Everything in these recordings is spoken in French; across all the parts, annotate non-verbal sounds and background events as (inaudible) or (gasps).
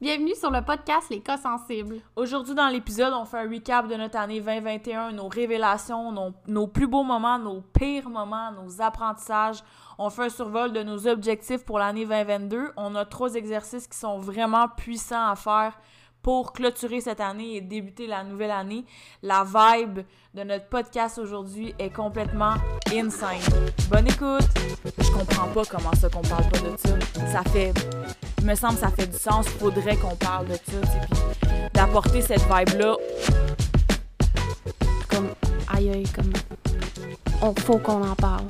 Bienvenue sur le podcast Les cas sensibles. Aujourd'hui, dans l'épisode, on fait un recap de notre année 2021, nos révélations, nos, plus beaux moments, nos pires moments, nos apprentissages. On fait un survol de nos objectifs pour l'année 2022. On a trois exercices qui sont vraiment puissants à faire pour clôturer cette année et débuter la nouvelle année. La vibe de notre podcast aujourd'hui est complètement insane. Bonne écoute! Je comprends pas comment ça qu'on parle pas de ça. Ça fait... Il me semble que ça fait du sens. Faudrait qu'on parle de ça, d'apporter cette vibe-là. Comme, aïe aïe, comme, on faut qu'on en parle.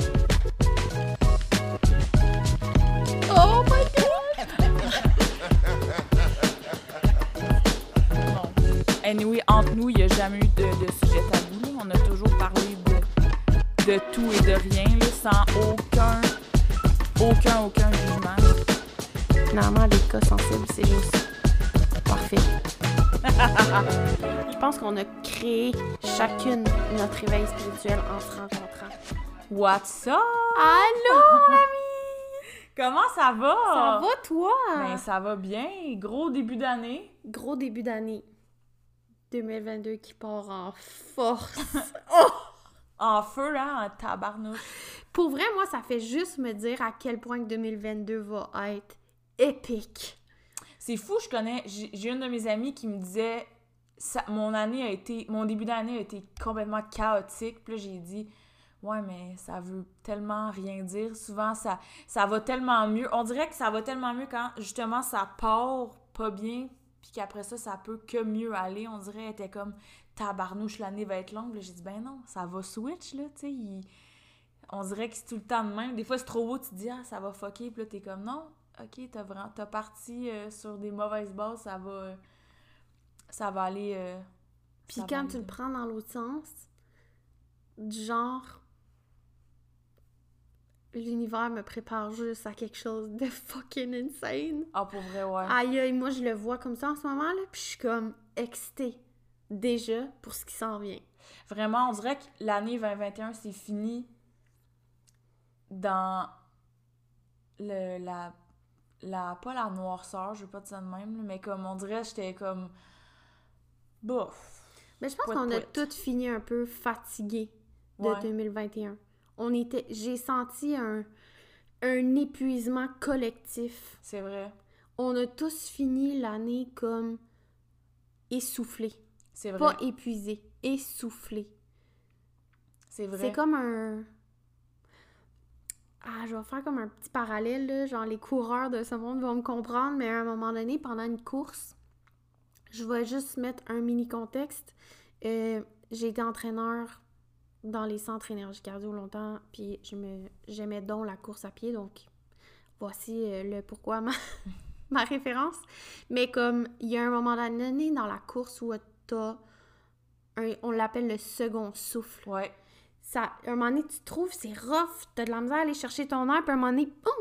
Anyway, entre nous, il n'y a jamais eu de, de sujet tabou. là. On a toujours parlé de, de tout et de rien, là, sans aucun, aucun, aucun jugement. Finalement, les cas sensibles, c'est juste parfait. (laughs) Je pense qu'on a créé chacune notre réveil spirituel en se rencontrant. What's up? Allô, (laughs) l'ami! Comment ça va? Ça va, toi? Ben, ça va bien. Gros début d'année. Gros début d'année 2022 qui part en force. (laughs) En feu, hein, en tabarnouche. Pour vrai, moi, ça fait juste me dire à quel point que 2022 va être épique. C'est fou, je connais. J'ai j'ai une de mes amies qui me disait ça, mon année a été. Mon début d'année a été complètement chaotique. Puis là, j'ai dit Ouais, mais ça veut tellement rien dire. Souvent, ça, ça va tellement mieux. On dirait que ça va tellement mieux quand justement ça part pas bien. Puis qu'après ça, ça peut que mieux aller. On dirait qu'elle était comme tabarnouche, l'année va être longue. J'ai dit Ben non, ça va switch, là. Tu sais, il- on dirait que c'est tout le temps de même. Des fois, c'est trop beau, tu te dis Ah, ça va fucker. Puis là, t'es comme Non, ok, t'as vraiment t'as parti euh, sur des mauvaises bases, ça va euh, ça va aller euh, Puis quand tu le prends dans l'autre sens, du genre, l'univers me prépare juste à quelque chose de fucking insane. ah pour vrai ouais Aïe aïe, moi je le vois comme ça en ce moment là, puis je suis comme excitée déjà pour ce qui s'en vient. vraiment on dirait que l'année 2021 c'est fini dans le la la pas la noirceur je veux pas dire ça de même mais comme on dirait j'étais comme bof Mais je pense qu'on a toutes fini un peu fatiguées de Ouais. 2021. On était, j'ai senti un, un épuisement collectif. c'est vrai On a tous fini l'année comme essoufflés. c'est vrai Pas épuisés, essoufflés. c'est vrai C'est comme un. Ah, je vais faire comme un petit parallèle, là. Genre, les coureurs de ce monde vont me comprendre, mais à un moment donné, pendant une course, je vais juste mettre un mini contexte. Euh, j'ai été entraîneur dans les centres énergie cardio longtemps, puis je me j'aimais donc la course à pied, donc voici euh, le pourquoi ma, (laughs) ma référence. Mais comme il y a un moment donné dans la course où t'as un- on l'appelle le second souffle ouais ça, un moment donné, tu trouves, c'est rough, t'as de la misère à aller chercher ton air, puis un moment donné, boum,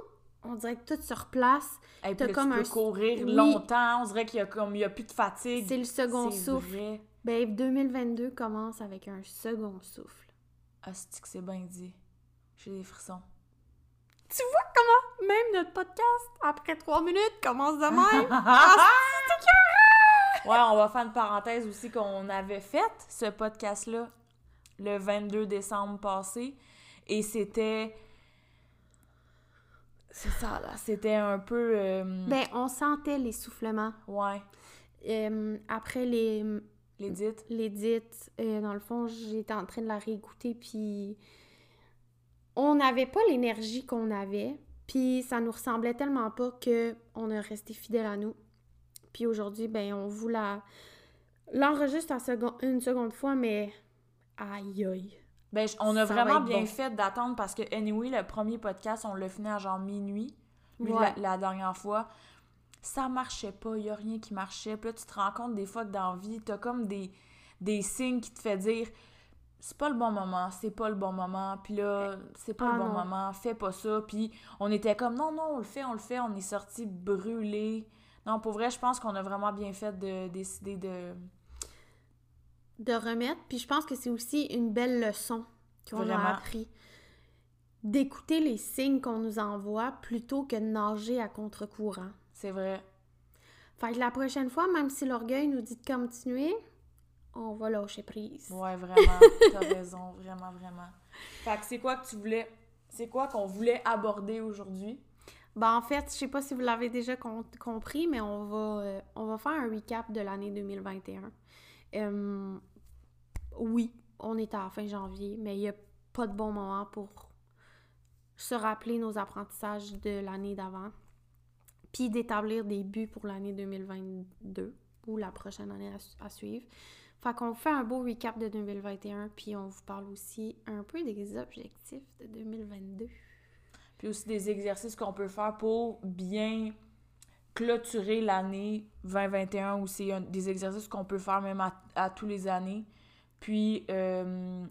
on dirait que tout se replace. Et T'as puis comme tu peux un- courir Oui. longtemps on dirait qu'il y a comme il y a plus de fatigue C'est le second souffle. vrai. Ben, 2022 commence avec un second souffle. Ah, c'est que c'est bien dit. J'ai des frissons. Tu vois comment même notre podcast, après trois minutes, commence de même? (laughs) Ah, Ouais, on va faire une parenthèse aussi qu'on avait fait ce podcast-là le 22 décembre passé. Et c'était. C'est ça, là. C'était un peu. euh, ben, on sentait l'essoufflement. Ouais. Euh, après les L'édite. l'édit, euh, dans le fond, j'étais en train de la réécouter, puis on n'avait pas l'énergie qu'on avait, puis ça nous ressemblait tellement pas que on a resté fidèle à nous. Puis aujourd'hui, ben, on vous la l'enregistre second- une seconde fois, mais aïe aïe. Ben, je- on a Ça vraiment bien bon. fait d'attendre parce que, anyway, le premier podcast, on l'a fini à genre minuit. Lui, Ouais. la, la dernière fois. Ça marchait pas, il y a rien qui marchait. Puis là, tu te rends compte des fois que dans la vie, t'as comme des, des signes qui te fait dire c'est pas le bon moment, c'est pas le bon moment, puis là, c'est pas Ah le bon non. moment, fais pas ça. Puis on était comme non, non, on le fait, on le fait, on est sorti brûlé. Non, pour vrai, je pense qu'on a vraiment bien fait de décider de. de remettre. Puis je pense que c'est aussi une belle leçon qu'on a appris. D'écouter les signes qu'on nous envoie plutôt que de nager à contre-courant. C'est vrai. Fait que la prochaine fois, même si l'orgueil nous dit de continuer, on va lâcher prise. Ouais, vraiment. (laughs) T'as raison, vraiment, vraiment. Fait que c'est quoi que tu voulais. C'est quoi qu'on voulait aborder aujourd'hui? Ben, en fait, je sais pas si vous l'avez déjà com- compris, mais on va, euh, on va faire un recap de l'année 2021. Euh, oui, on est à la fin janvier, mais il n'y a pas de bon moment pour se rappeler nos apprentissages de l'année d'avant, puis d'établir des buts pour l'année 2022 ou la prochaine année à, su- à suivre. Fait qu'on fait un beau recap de 2021, puis on vous parle aussi un peu des objectifs de 2022. Puis aussi des exercices qu'on peut faire pour bien clôturer l'année 2021 ou c'est des exercices qu'on peut faire même à, à tous les années. Puis, euh,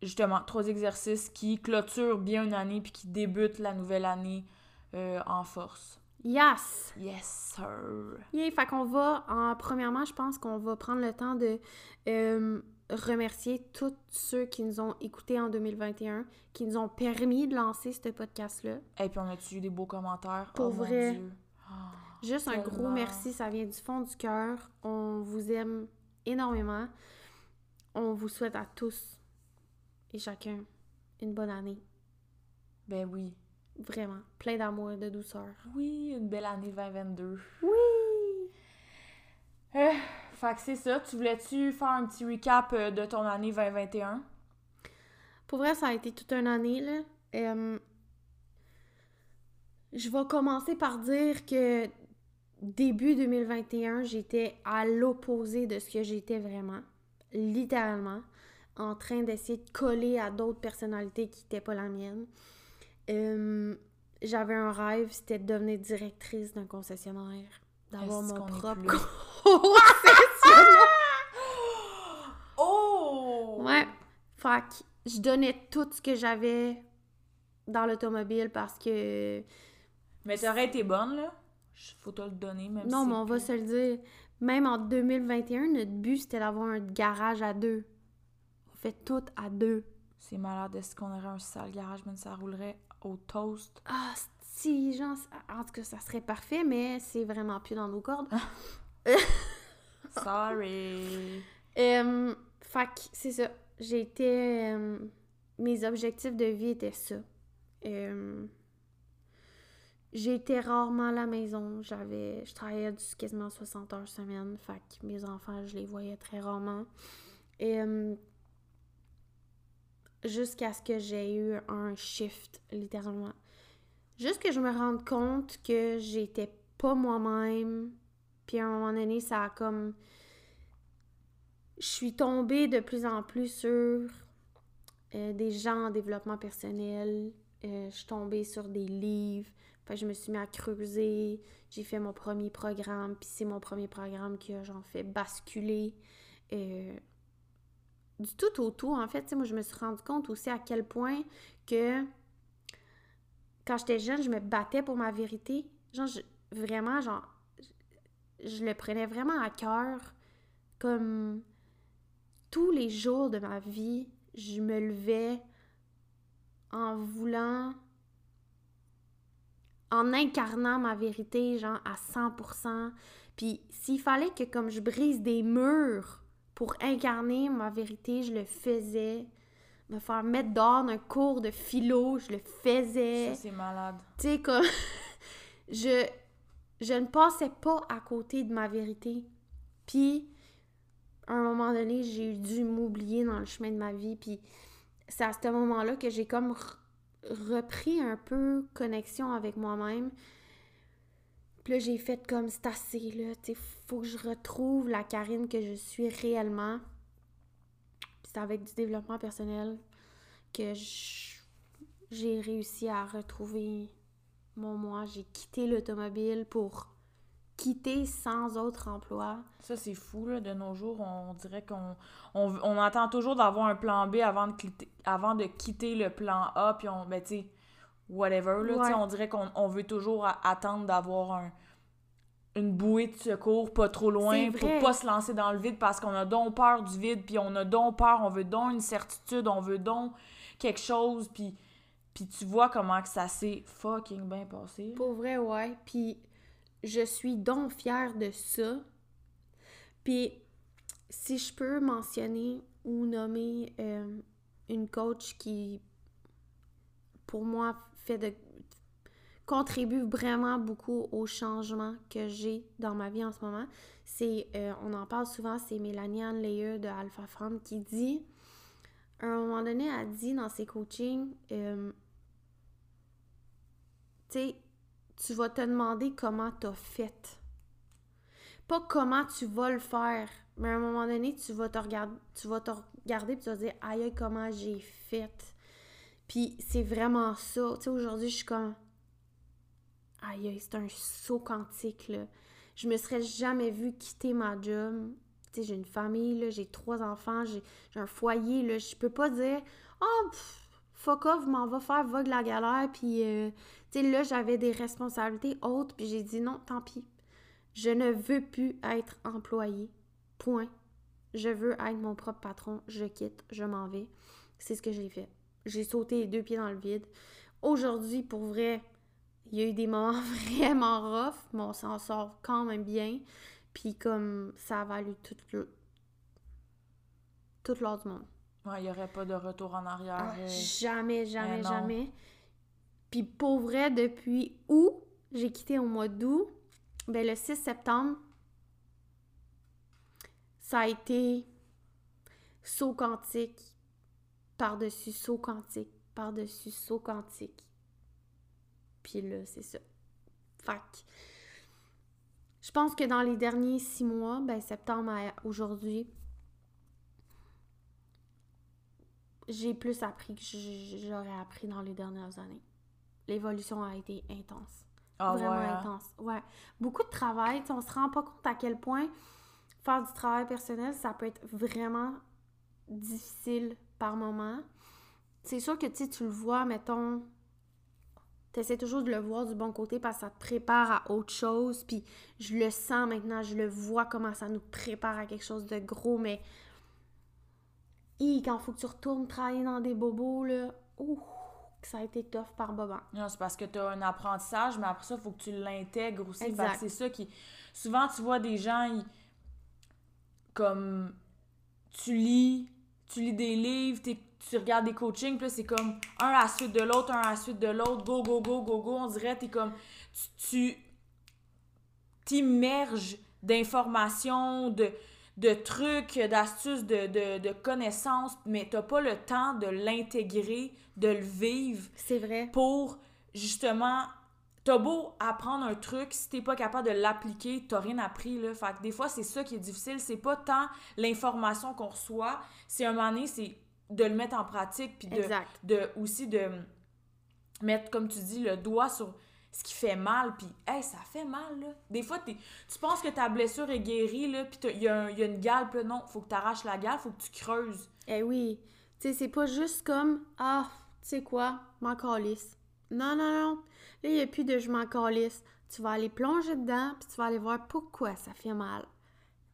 justement, trois exercices qui clôturent bien une année puis qui débutent la nouvelle année euh, en force. Yes! Yes, sir! Yeah, fait qu'on va, en, premièrement, je pense qu'on va prendre le temps de euh, remercier tous ceux qui nous ont écoutés en 2021, qui nous ont permis de lancer ce podcast-là. Et puis, on a-tu eu des beaux commentaires? Pour oh, mon vrai. Dieu. (gasps) Juste un gros merci, ça vient du fond du cœur. On vous aime énormément. On vous souhaite à tous et chacun une bonne année. Ben oui. Vraiment, plein d'amour et de douceur. Oui, une belle année 2022. Oui! Euh, fait que c'est ça. Tu voulais-tu faire un petit recap euh, de ton année 2021? Pour vrai, ça a été toute une année, là. Euh, je vais commencer par dire que début 2021, j'étais à l'opposé de ce que j'étais vraiment. Littéralement. En train d'essayer de coller à d'autres personnalités qui n'étaient pas la mienne. Euh, J'avais un rêve, c'était de devenir directrice d'un concessionnaire. D'avoir mon propre concessionnaire. (laughs) Oh! Ouais. Fait que je donnais tout ce que j'avais dans l'automobile parce que. Mais t'aurais été bonne, là? Faut te le donner, même non, si mais on va se le dire. Même en 2021, notre but c'était d'avoir un garage à deux. On fait tout à deux. C'est malade. Est-ce qu'on aurait un sale garage, même ça roulerait au toast? Ah, si, genre, en tout cas, ça serait parfait, mais c'est vraiment plus dans nos cordes. (laughs) Sorry. Fait que c'est ça. J'étais. euh, mes objectifs de vie étaient ça. J'étais rarement à la maison. J'avais. Je travaillais du quasiment 60 heures semaine. Fait que mes enfants, je les voyais très rarement. Et. Jusqu'à ce que j'ai eu un shift, littéralement. Juste que je me rende compte que j'étais pas moi-même. Puis à un moment donné, ça a comme je suis tombée de plus en plus sur euh, des gens en développement personnel. Euh, je suis tombée sur des livres. Fait que je me suis mis à creuser. J'ai fait mon premier programme. Puis c'est mon premier programme qui a genre fait basculer euh, du tout au tout. En fait, moi, je me suis rendu compte aussi à quel point que quand j'étais jeune, je me battais pour ma vérité. Genre, vraiment, genre, je, je le prenais vraiment à cœur. Comme tous les jours de ma vie, je me levais en voulant, en incarnant ma vérité, genre à 100%. Puis s'il fallait que comme je brise des murs pour incarner ma vérité, je le faisais. Me faire mettre dehors d'un cours de philo, je le faisais. Ça, c'est malade. Tu sais, comme. (laughs) je, je ne passais pas à côté de ma vérité. Puis, à un moment donné, j'ai dû m'oublier dans le chemin de ma vie. Puis, c'est à ce moment-là que j'ai comme re- repris un peu connexion avec moi-même. Puis là, j'ai fait comme c'est assez, là. Tu faut que je retrouve la Karine que je suis réellement. C'est avec du développement personnel que j'ai réussi à retrouver mon moi. J'ai quitté l'automobile pour quitter sans autre emploi. Ça, c'est fou, là. De nos jours, on dirait qu'on on, attend toujours d'avoir un plan B avant de, quitter, le plan A, puis on, ben, tu whatever, là. Ouais. On dirait qu'on on veut toujours attendre d'avoir un, une bouée de secours pas trop loin pour pas se lancer dans le vide parce qu'on a donc peur du vide, puis on a donc peur, on veut donc une certitude, on veut donc quelque chose, puis, puis tu vois comment que ça s'est fucking bien passé. Pour vrai, ouais. Puis je suis donc fière de ça. Puis, si je peux mentionner ou nommer euh, une coach qui, pour moi, fait de contribue vraiment beaucoup au changement que j'ai dans ma vie en ce moment. C'est, euh, on en parle souvent, c'est Mélanie Anne Leyer de Alpha Femme qui dit, à un moment donné, elle dit dans ses coachings, euh, tu sais, tu vas te demander comment tu as fait. Pas comment tu vas le faire, mais à un moment donné, tu vas te regarder, tu vas te regarder et tu vas te dire aïe comment j'ai fait? Puis c'est vraiment ça. Tu sais, aujourd'hui, je suis comme aïe, c'est un saut quantique, là. Je me serais jamais vue quitter ma job. Tu sais, j'ai une famille, j'ai trois enfants, j'ai un foyer, là. Je peux pas dire, oh, fuck off, m'en va faire vogue la galère, puis, euh, tu sais, là, j'avais des responsabilités hautes, puis j'ai dit non, tant pis. Je ne veux plus être employée. Point. Je veux être mon propre patron. Je quitte, je m'en vais. C'est ce que j'ai fait. J'ai sauté les deux pieds dans le vide. Aujourd'hui, pour vrai, il y a eu des moments (laughs) vraiment rough, mais on s'en sort quand même bien. Puis comme ça a valu tout le tout du monde. Ouais, il n'y aurait pas de retour en arrière. Ah, euh. jamais, jamais, jamais. Puis pour vrai, depuis août, j'ai quitté au mois d'août, ben le 6 septembre, ça a été saut quantique, par-dessus saut quantique, par-dessus saut quantique. Puis là, c'est ça. Fac. Je pense que dans les derniers six mois, ben septembre à aujourd'hui, j'ai plus appris que j'aurais appris dans les dernières années. L'évolution a été intense. Ah Vraiment hein? intense. Ouais. Beaucoup de travail. On se rend pas compte à quel point faire du travail personnel, ça peut être vraiment difficile par moment. C'est sûr que tu le vois, mettons, tu essaies toujours de le voir du bon côté parce que ça te prépare à autre chose. Puis je le sens maintenant, je le vois comment ça nous prépare à quelque chose de gros, mais. quand il faut que tu retournes travailler dans des bobos, là, ouh, ça a été tough par moment. Non, c'est parce que tu as un apprentissage, mais après ça, il faut que tu l'intègres aussi. C'est ça qui. Souvent, tu vois des gens, comme. Tu lis, tu lis des livres, tu regardes des coachings, puis c'est comme un à la suite de l'autre, un à la suite de l'autre, go, go, go, go, go. On dirait, t'es comme. Tu t'immerges d'informations, de, de trucs, d'astuces, de, de, de, connaissances, mais t'as pas le temps de l'intégrer, de le vivre. C'est vrai. Pour justement. T'as beau apprendre un truc, si t'es pas capable de l'appliquer, t'as rien appris, là. Fait que des fois, c'est ça qui est difficile. C'est pas tant l'information qu'on reçoit, c'est un moment donné, c'est de le mettre en pratique, puis de, de, aussi de mettre, comme tu dis, le doigt sur ce qui fait mal, puis hey, ça fait mal, là. Des fois, tu penses que ta blessure est guérie, là, puis il y, a une gale, puis non, faut que tu arraches la gale, faut que tu creuses. Eh oui. Tu sais, c'est pas juste comme, ah, tu sais quoi, m'en calisse. Non, non, non. Là, il n'y a plus de je m'en calisse. Tu vas aller plonger dedans, puis tu vas aller voir pourquoi ça fait mal.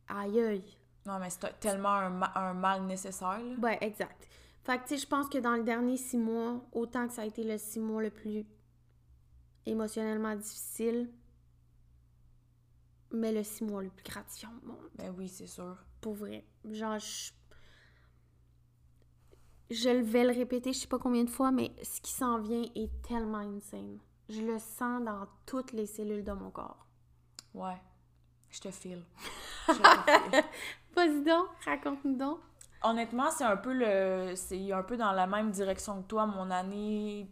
Aïe, aïe. Non, mais c'est tellement un, mal nécessaire. Là. Ouais, exact. Fait que, tu sais, je pense que dans les derniers six mois, autant que ça a été le six mois le plus émotionnellement difficile, mais le six mois le plus gratifiant au monde. Ben oui, c'est sûr. Pour vrai. Genre, je... je vais le répéter, je sais pas combien de fois, mais ce qui s'en vient est tellement insane. Je le sens dans toutes les cellules de mon corps. Ouais. (laughs) Je te file. Vas-y donc, raconte-nous donc. Honnêtement, c'est un peu le. C'est un peu dans la même direction que toi, mon année.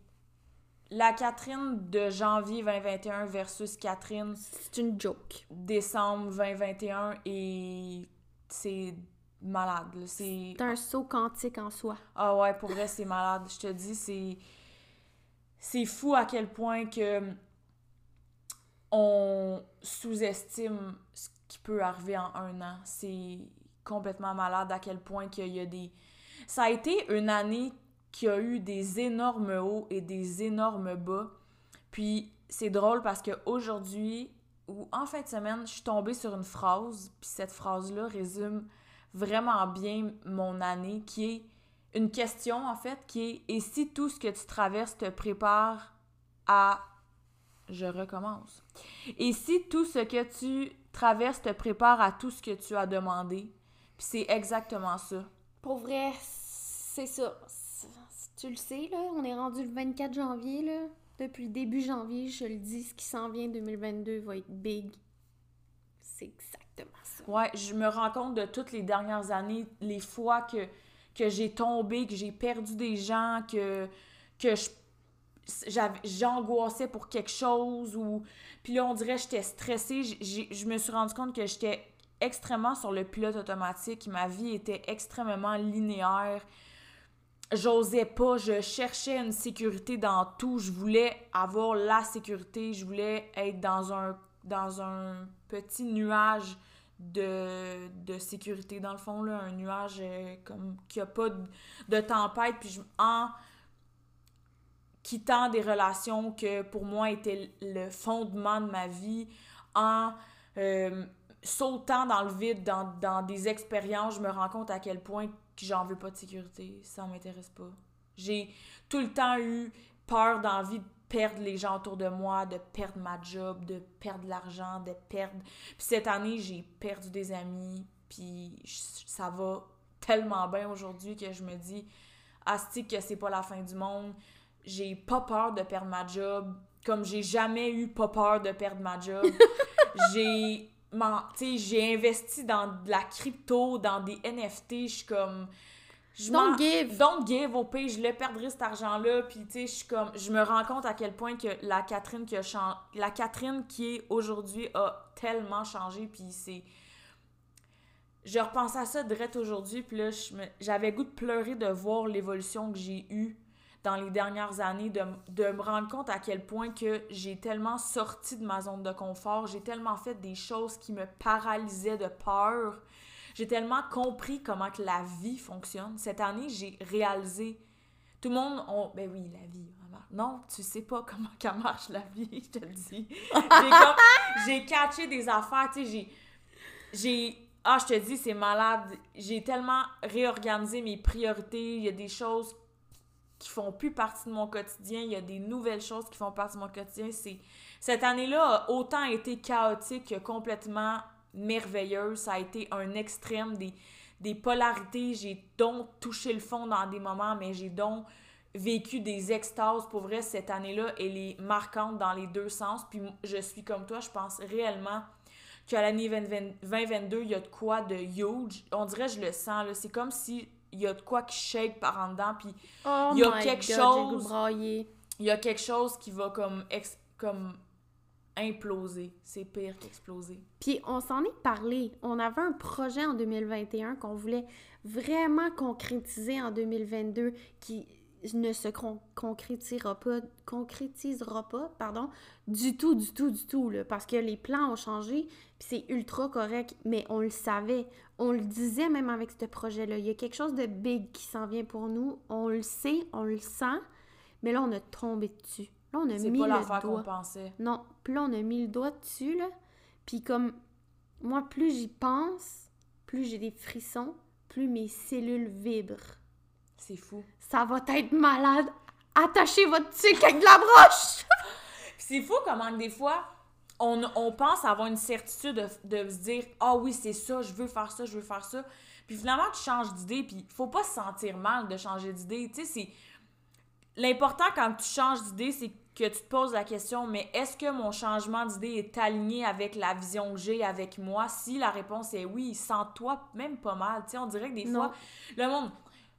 La Catherine de janvier 2021 versus Catherine. C'est une joke. Décembre 2021 et c'est malade. C'est un saut quantique en soi. Ah ouais, pour vrai, c'est malade. Je te dis, c'est. C'est fou à quel point que on sous-estime ce qui peut arriver en un an. C'est complètement malade à quel point qu'il y a des... Ça a été une année qui a eu des énormes hauts et des énormes bas. Puis c'est drôle parce qu'aujourd'hui, ou en fin de semaine, je suis tombée sur une phrase, puis cette phrase-là résume vraiment bien mon année, qui est une question en fait, qui est Et si tout ce que tu traverses te prépare à je recommence. Et si tout ce que tu traverses te prépare à tout ce que tu as demandé, puis c'est exactement ça. Pour vrai, c'est ça. Tu le sais, là, on est rendu le 24 janvier, là. Depuis le début janvier, je le dis, ce qui s'en vient 2022 va être big. C'est exactement ça. Ouais, je me rends compte de toutes les dernières années, les fois que, que j'ai tombé, que j'ai perdu des gens, que, que j'angoissais pour quelque chose ou puis là on dirait que j'étais stressée. Je me suis rendu compte que j'étais extrêmement sur le pilote automatique ma vie était extrêmement linéaire. J'osais pas, je cherchais une sécurité dans tout, je voulais avoir la sécurité, je voulais être dans un, dans un petit nuage de, de sécurité, dans le fond, là, un nuage euh, comme qui a pas de, tempête, puis je, en quittant des relations que pour moi étaient le fondement de ma vie, en euh, sautant dans le vide, dans, dans des expériences, je me rends compte à quel point que j'en veux pas de sécurité, ça m'intéresse pas. J'ai tout le temps eu peur d'envie de perdre les gens autour de moi, de perdre ma job, de perdre l'argent, de perdre... Puis cette année, j'ai perdu des amis, puis ça va tellement bien aujourd'hui que je me dis, asti que c'est pas la fin du monde. J'ai pas peur de perdre ma job, comme j'ai jamais eu pas peur de perdre ma job. (laughs) j'ai j'ai investi dans de la crypto, dans des NFT, je suis comme... Je don't give. Don't give, au pire, je le perdrai cet argent-là, puis tu sais, je suis comme... Je me rends compte à quel point que la Catherine qui a La Catherine qui est aujourd'hui a tellement changé, puis c'est... Je repense à ça direct aujourd'hui, puis là, j'avais goût de pleurer de voir l'évolution que j'ai eue dans les dernières années de, me rendre compte à quel point que j'ai tellement sorti de ma zone de confort, j'ai tellement fait des choses qui me paralysaient de peur, j'ai tellement compris comment que la vie fonctionne. Cette année, j'ai réalisé, tout le monde, on, ben oui, la vie, non, tu sais pas comment (laughs) ça marche la vie, je te le dis. J'ai catché des affaires, tu sais, j'ai, j'ai, ah, je te dis, c'est malade. J'ai tellement réorganisé mes priorités. Il y a des choses qui font plus partie de mon quotidien, il y a des nouvelles choses qui font partie de mon quotidien. Cette année-là a autant été chaotique que complètement merveilleuse. Ça a été un extrême des, des polarités. J'ai donc touché le fond dans des moments, mais j'ai donc vécu des extases. Pour vrai, cette année-là, elle est marquante dans les deux sens. Puis je suis comme toi, je pense réellement qu'à l'année 2022, il y a de quoi de huge. On dirait, je le sens, là. C'est comme si il y a de quoi qui shake par en dedans, puis oh il y a quelque chose... Il y a quelque chose qui va comme, comme imploser. C'est pire qu'exploser. Puis on s'en est parlé. On avait un projet en 2021 qu'on voulait vraiment concrétiser en 2022 qui ne se concrétisera pas, concrétisera pas, pardon, du tout, du tout, du tout, là, parce que les plans ont changé, puis c'est ultra correct, mais on le savait, on le disait même avec ce projet-là, il y a quelque chose de big qui s'en vient pour nous, on le sait, on le sent, mais là, on a tombé dessus. Là, on a mis pas le doigt. pensait. Non, puis là, on a mis le doigt dessus, là, puis comme, moi, plus j'y pense, plus j'ai des frissons, plus mes cellules vibrent. C'est fou. Ça va être malade. Attachez votre tuque avec de la broche! (laughs) c'est fou comment des fois, on, pense avoir une certitude de, se dire Ah oui, c'est ça, je veux faire ça, je veux faire ça. Puis finalement, tu changes d'idée, puis faut pas se sentir mal de changer d'idée. Tu sais, c'est. L'important quand tu changes d'idée, c'est que tu te poses la question, mais est-ce que mon changement d'idée est aligné avec la vision que j'ai avec moi? Si la réponse est oui, sens-toi même pas mal. Tu sais, on dirait que des fois, le monde,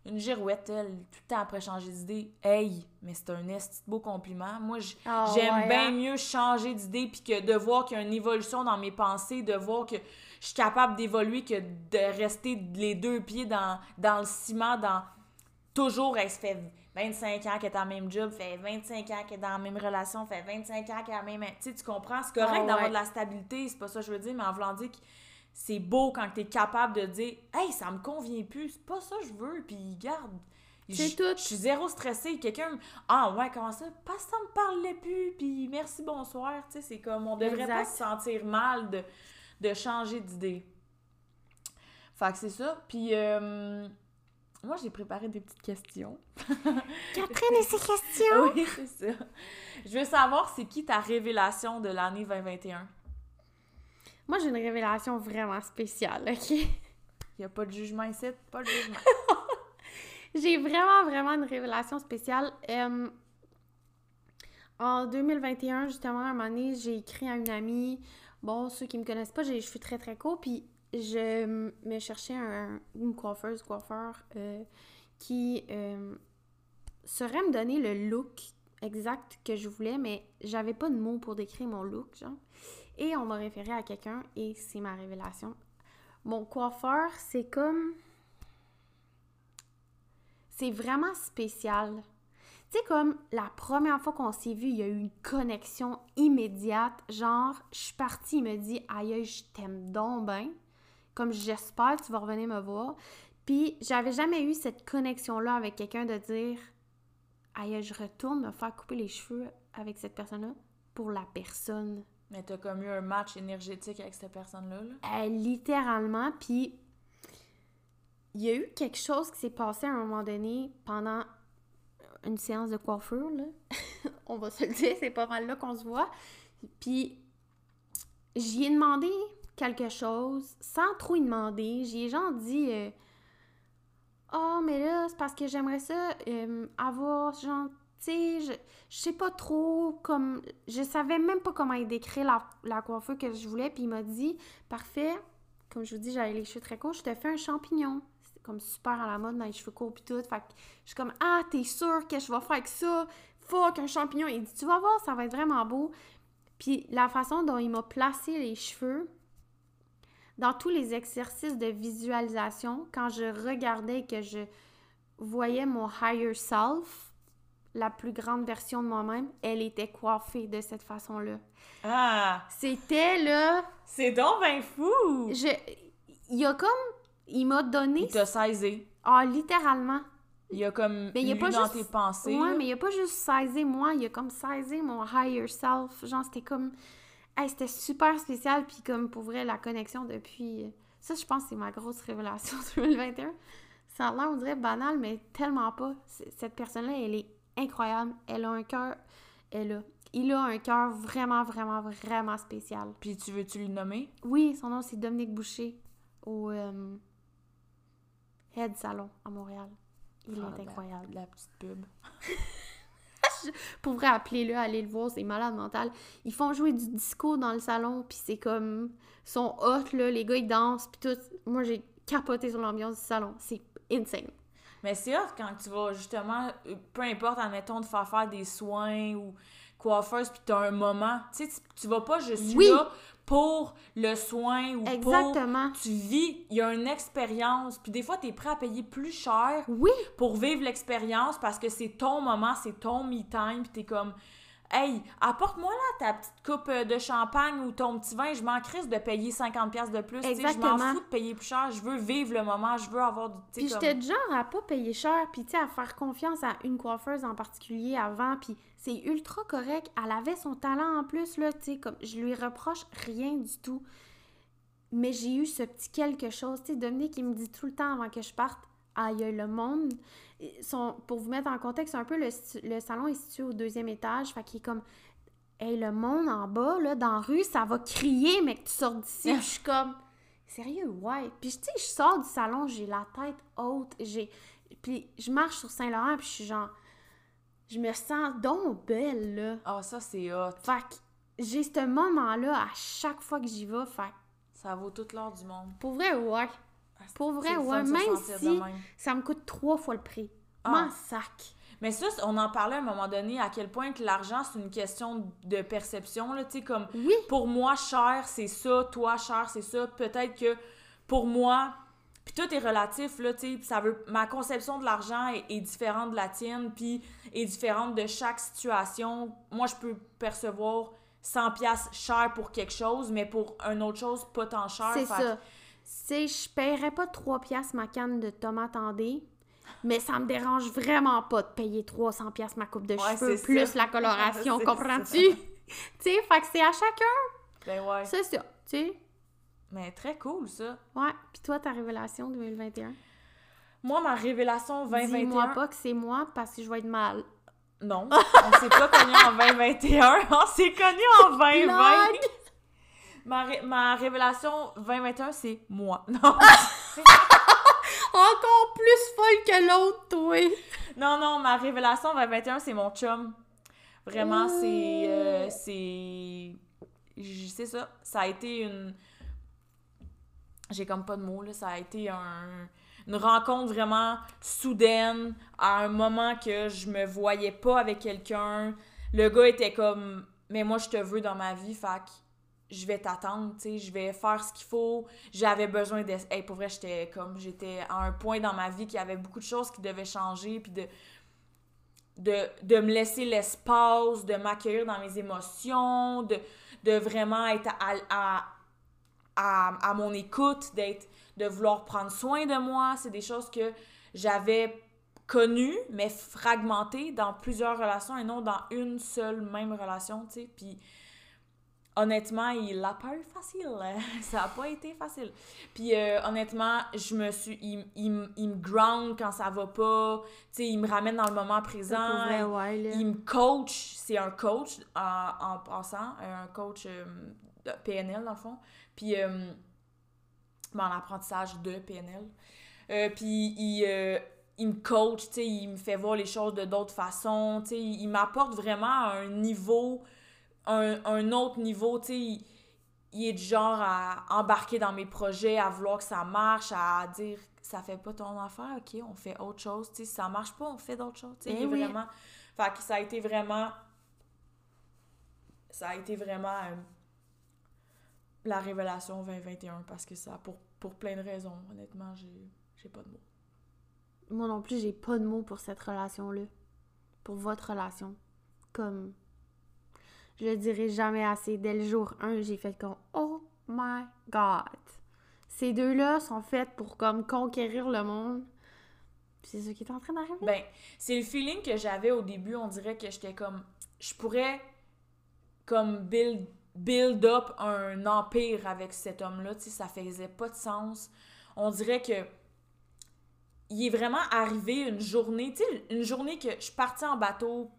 une girouette, elle, tout le temps après changer d'idée. Hey, mais c'est un esti beau compliment. Moi, ah j'aime bien hein? mieux changer d'idée puis que de voir qu'il y a une évolution dans mes pensées, de voir que je suis capable d'évoluer que de rester les deux pieds dans, dans le ciment, dans toujours, elle se fait 25 ans qu'elle est dans le même job, fait 25 ans qu'elle est dans la même relation, fait 25 ans qu'elle a la même. Tu sais, tu comprends? C'est correct ah d'avoir de la stabilité, c'est pas ça que je veux dire, mais en voulant dire que c'est beau quand tu es capable de dire Hey, ça me convient plus, c'est pas ça que je veux, puis garde. C'est tout. Je suis zéro stressée. Quelqu'un. Ah ouais, comment ça? Parce que ça me parlait plus, puis merci, bonsoir. Tu sais, c'est comme on devrait pas se sentir mal de, de changer d'idée. Fait que c'est ça. Puis, euh, moi, j'ai préparé des petites questions. (laughs) Catherine et ses (laughs) questions! oui, c'est ça. Je veux savoir, c'est qui ta révélation de l'année 2021? Moi, j'ai une révélation vraiment spéciale, OK? Il n'y a pas de jugement ici, pas de jugement. (laughs) j'ai vraiment, vraiment une révélation spéciale. Euh, en 2021, justement, à un moment donné, j'ai écrit à une amie. Bon, ceux qui me connaissent pas, j'ai les cheveux très, très courts. Puis je me cherchais un, une coiffeuse, coiffeur euh, qui euh, saurait me donner le look exact que je voulais, mais j'avais pas de mots pour décrire mon look, genre. Et on m'a référé à quelqu'un et c'est ma révélation. Mon coiffeur, c'est comme. C'est vraiment spécial. Tu sais, comme la première fois qu'on s'est vu, il y a eu une connexion immédiate. Genre, je suis partie, il me dit Aïe, je t'aime donc bien. Comme j'espère que tu vas revenir me voir. Puis, j'avais jamais eu cette connexion-là avec quelqu'un de dire Aïe, je retourne me faire couper les cheveux avec cette personne-là pour la personne. Mais t'as comme eu un match énergétique avec cette personne-là? Là? Euh, littéralement. Puis, il y a eu quelque chose qui s'est passé à un moment donné pendant une séance de coiffure, là. (laughs) On va se le dire, c'est pas mal là qu'on se voit. Puis, j'y ai demandé quelque chose, sans trop y demander. J'y ai genre dit... Oh, mais là, c'est parce que j'aimerais ça euh, avoir, genre, tu sais, je, je, sais pas trop, comme, je savais même pas comment il décrire la, la coiffure que je voulais, puis il m'a dit, parfait, comme je vous dis, j'avais les cheveux très courts, je te fais un champignon comme super à la mode dans les cheveux courts pis tout. Fait que je suis comme Ah, t'es sûr que je vais faire avec ça? Faut qu'un champignon. Il dit Tu vas voir, ça va être vraiment beau. Puis la façon dont il m'a placé les cheveux, dans tous les exercices de visualisation, quand je regardais que je voyais mon higher self, la plus grande version de moi-même, elle était coiffée de cette façon-là. Ah! C'était là. C'est donc ben fou! Je. Il y a comme il m'a donné. Il t'a saisi. Ah, littéralement. Il a comme mais il a pas dans tes pensées. Ouais, mais il a pas juste saisi moi, il a comme saisi mon higher self. Genre, c'était comme. Hey, c'était super spécial, puis comme pour vrai, la connexion depuis. Ça, je pense c'est ma grosse révélation (laughs) 2021. Ça a l'air, on dirait banal, mais tellement pas. Cette personne-là, elle est incroyable. Elle a un cœur. Elle a. Il a un cœur vraiment, vraiment, vraiment spécial. Puis tu veux-tu le nommer? Oui, son nom c'est Dominique Boucher. Au. Euh, Head Salon à Montréal. Il ah, est incroyable. La, petite pub. (laughs) (laughs) Pour vrai, appelez-le, allez le voir, c'est malade mental. Ils font jouer du disco dans le salon, puis c'est comme. Ils sont hot, là, les gars, ils dansent, puis tout. Moi, j'ai capoté sur l'ambiance du salon. C'est insane. Mais c'est hot quand tu vas justement, euh, peu importe, admettons, de faire faire des soins ou coiffeuse, puis t'as un moment. Tu sais, tu vas pas juste là pour le soin ou Exactement. pour... Tu vis, il y a une expérience, puis des fois, tu es prêt à payer plus cher oui. pour vivre l'expérience parce que c'est ton moment, c'est ton me-time, puis t'es comme... Hey, apporte-moi là ta petite coupe euh, de champagne ou ton petit vin, je m'en crisse de payer 50$ de plus. Exactement. Je m'en fous de payer plus cher, je veux vivre le moment, je veux avoir du. Puis j'étais du genre à pas payer cher, puis tu sais, à faire confiance à une coiffeuse en particulier avant, puis c'est ultra correct. Elle avait son talent en plus, là, tu sais, comme je lui reproche rien du tout. Mais j'ai eu ce petit quelque chose, tu sais, Dominique, il me dit tout le temps avant que je parte, aïe, le monde pour vous mettre en contexte un peu, le, salon est situé au deuxième étage, fait qu'il est comme Hey, le monde en bas, là, dans la rue, ça va crier, mais que tu sors d'ici. je suis comme Sérieux, ouais. Puis tu sais, je sors du salon, j'ai la tête haute, j'ai. Puis je marche sur Saint-Laurent, puis je suis genre. Je me sens donc belle, là. Ah, ça, c'est hot. Fait que j'ai ce moment-là à chaque fois que j'y vais, fait Ça vaut toute l'heure du monde. Pour vrai, ouais. Pour vrai, ouais. Même si ça me coûte trois fois le prix. Ah. sac. Mais ça, on en parlait à un moment donné, à quel point que l'argent, c'est une question de perception, là, tu sais, comme, oui. pour moi, cher, c'est ça, toi, cher, c'est ça, peut-être que pour moi, puis tout est relatif, là, tu sais, ça veut, ma conception de l'argent est, différente de la tienne, puis est différente de chaque situation. Moi, je peux percevoir 100 pièces cher pour quelque chose, mais pour une autre chose, pas tant cher. C'est ça sais, je paierais pas 3 pièces ma canne de tomates en dés, mais ça me dérange vraiment pas de payer 300 pièces ma coupe de cheveux plus la (laughs) coloration, comprends-tu? (laughs) tu sais, fait que c'est à chacun. Ben ouais. C'est ça, tu sais. Mais très cool, ça. Ouais. Puis toi, ta révélation 2021? Moi, ma révélation 2021... Dis-moi pas que c'est moi parce que je vais être mal. Non, on s'est pas connus en (laughs) 2021, on s'est connus en 2020. Ma, ré- ma révélation 2021, c'est moi. (laughs) Non, Encore plus folle que l'autre, toi! non, non, ma révélation 2021, c'est mon chum. Vraiment, c'est... Euh, C'est ça. Ça a été une... J'ai comme pas de mots, là. Ça a été un... une rencontre vraiment soudaine, à un moment que je me voyais pas avec quelqu'un. Le gars était comme... Mais moi, je te veux dans ma vie, fac je vais t'attendre, tu sais, je vais faire ce qu'il faut. J'avais besoin de... Hey, pour vrai, j'étais comme... J'étais à un point dans ma vie qu'il y avait beaucoup de choses qui devaient changer, puis de... De, de me laisser l'espace, de m'accueillir dans mes émotions, de, de vraiment être à, à, à, à mon écoute, d'être de vouloir prendre soin de moi. C'est des choses que j'avais connues, mais fragmentées dans plusieurs relations et non dans une seule même relation, tu sais. Puis honnêtement, il l'a pas eu facile. (laughs) Ça a pas été facile. Puis euh, honnêtement, je me suis... Il, il, me- il me ground quand ça va pas. Tu sais, il me ramène dans le moment présent. Pour vrai, ouais, là. Il me coach, c'est un coach en, en passant, euh, un coach euh, de PNL dans le fond, puis euh, ben, en apprentissage de PNL. Puis il, il me coach, tu sais, il me fait voir les choses de d'autres façons, tu sais, il, il m'apporte vraiment à un niveau, un, un autre niveau, tu sais, il, il est du genre à embarquer dans mes projets, à vouloir que ça marche, à dire ça fait pas ton affaire, ok, on fait autre chose, tu sais, si ça marche pas, on fait d'autres choses, tu sais, Eh oui. vraiment... Fait que ça a été vraiment... Ça a été vraiment euh, la révélation 2021 parce que ça, pour, pour plein de raisons, honnêtement, j'ai pas de mots. Moi non plus, j'ai pas de mots pour cette relation-là. Pour votre relation. Comme. Je le dirai jamais assez. Dès le jour 1, j'ai fait comme Oh my god. Ces deux-là sont faits pour comme conquérir le monde. C'est ce qui est en train d'arriver. Ben, c'est le feeling que j'avais au début. On dirait que j'étais comme. Je pourrais, comme, build, build up un empire avec cet homme-là. Tu sais, ça faisait pas de sens. On dirait que. Il est vraiment arrivé une journée. Tu sais, une journée que je partie en bateau.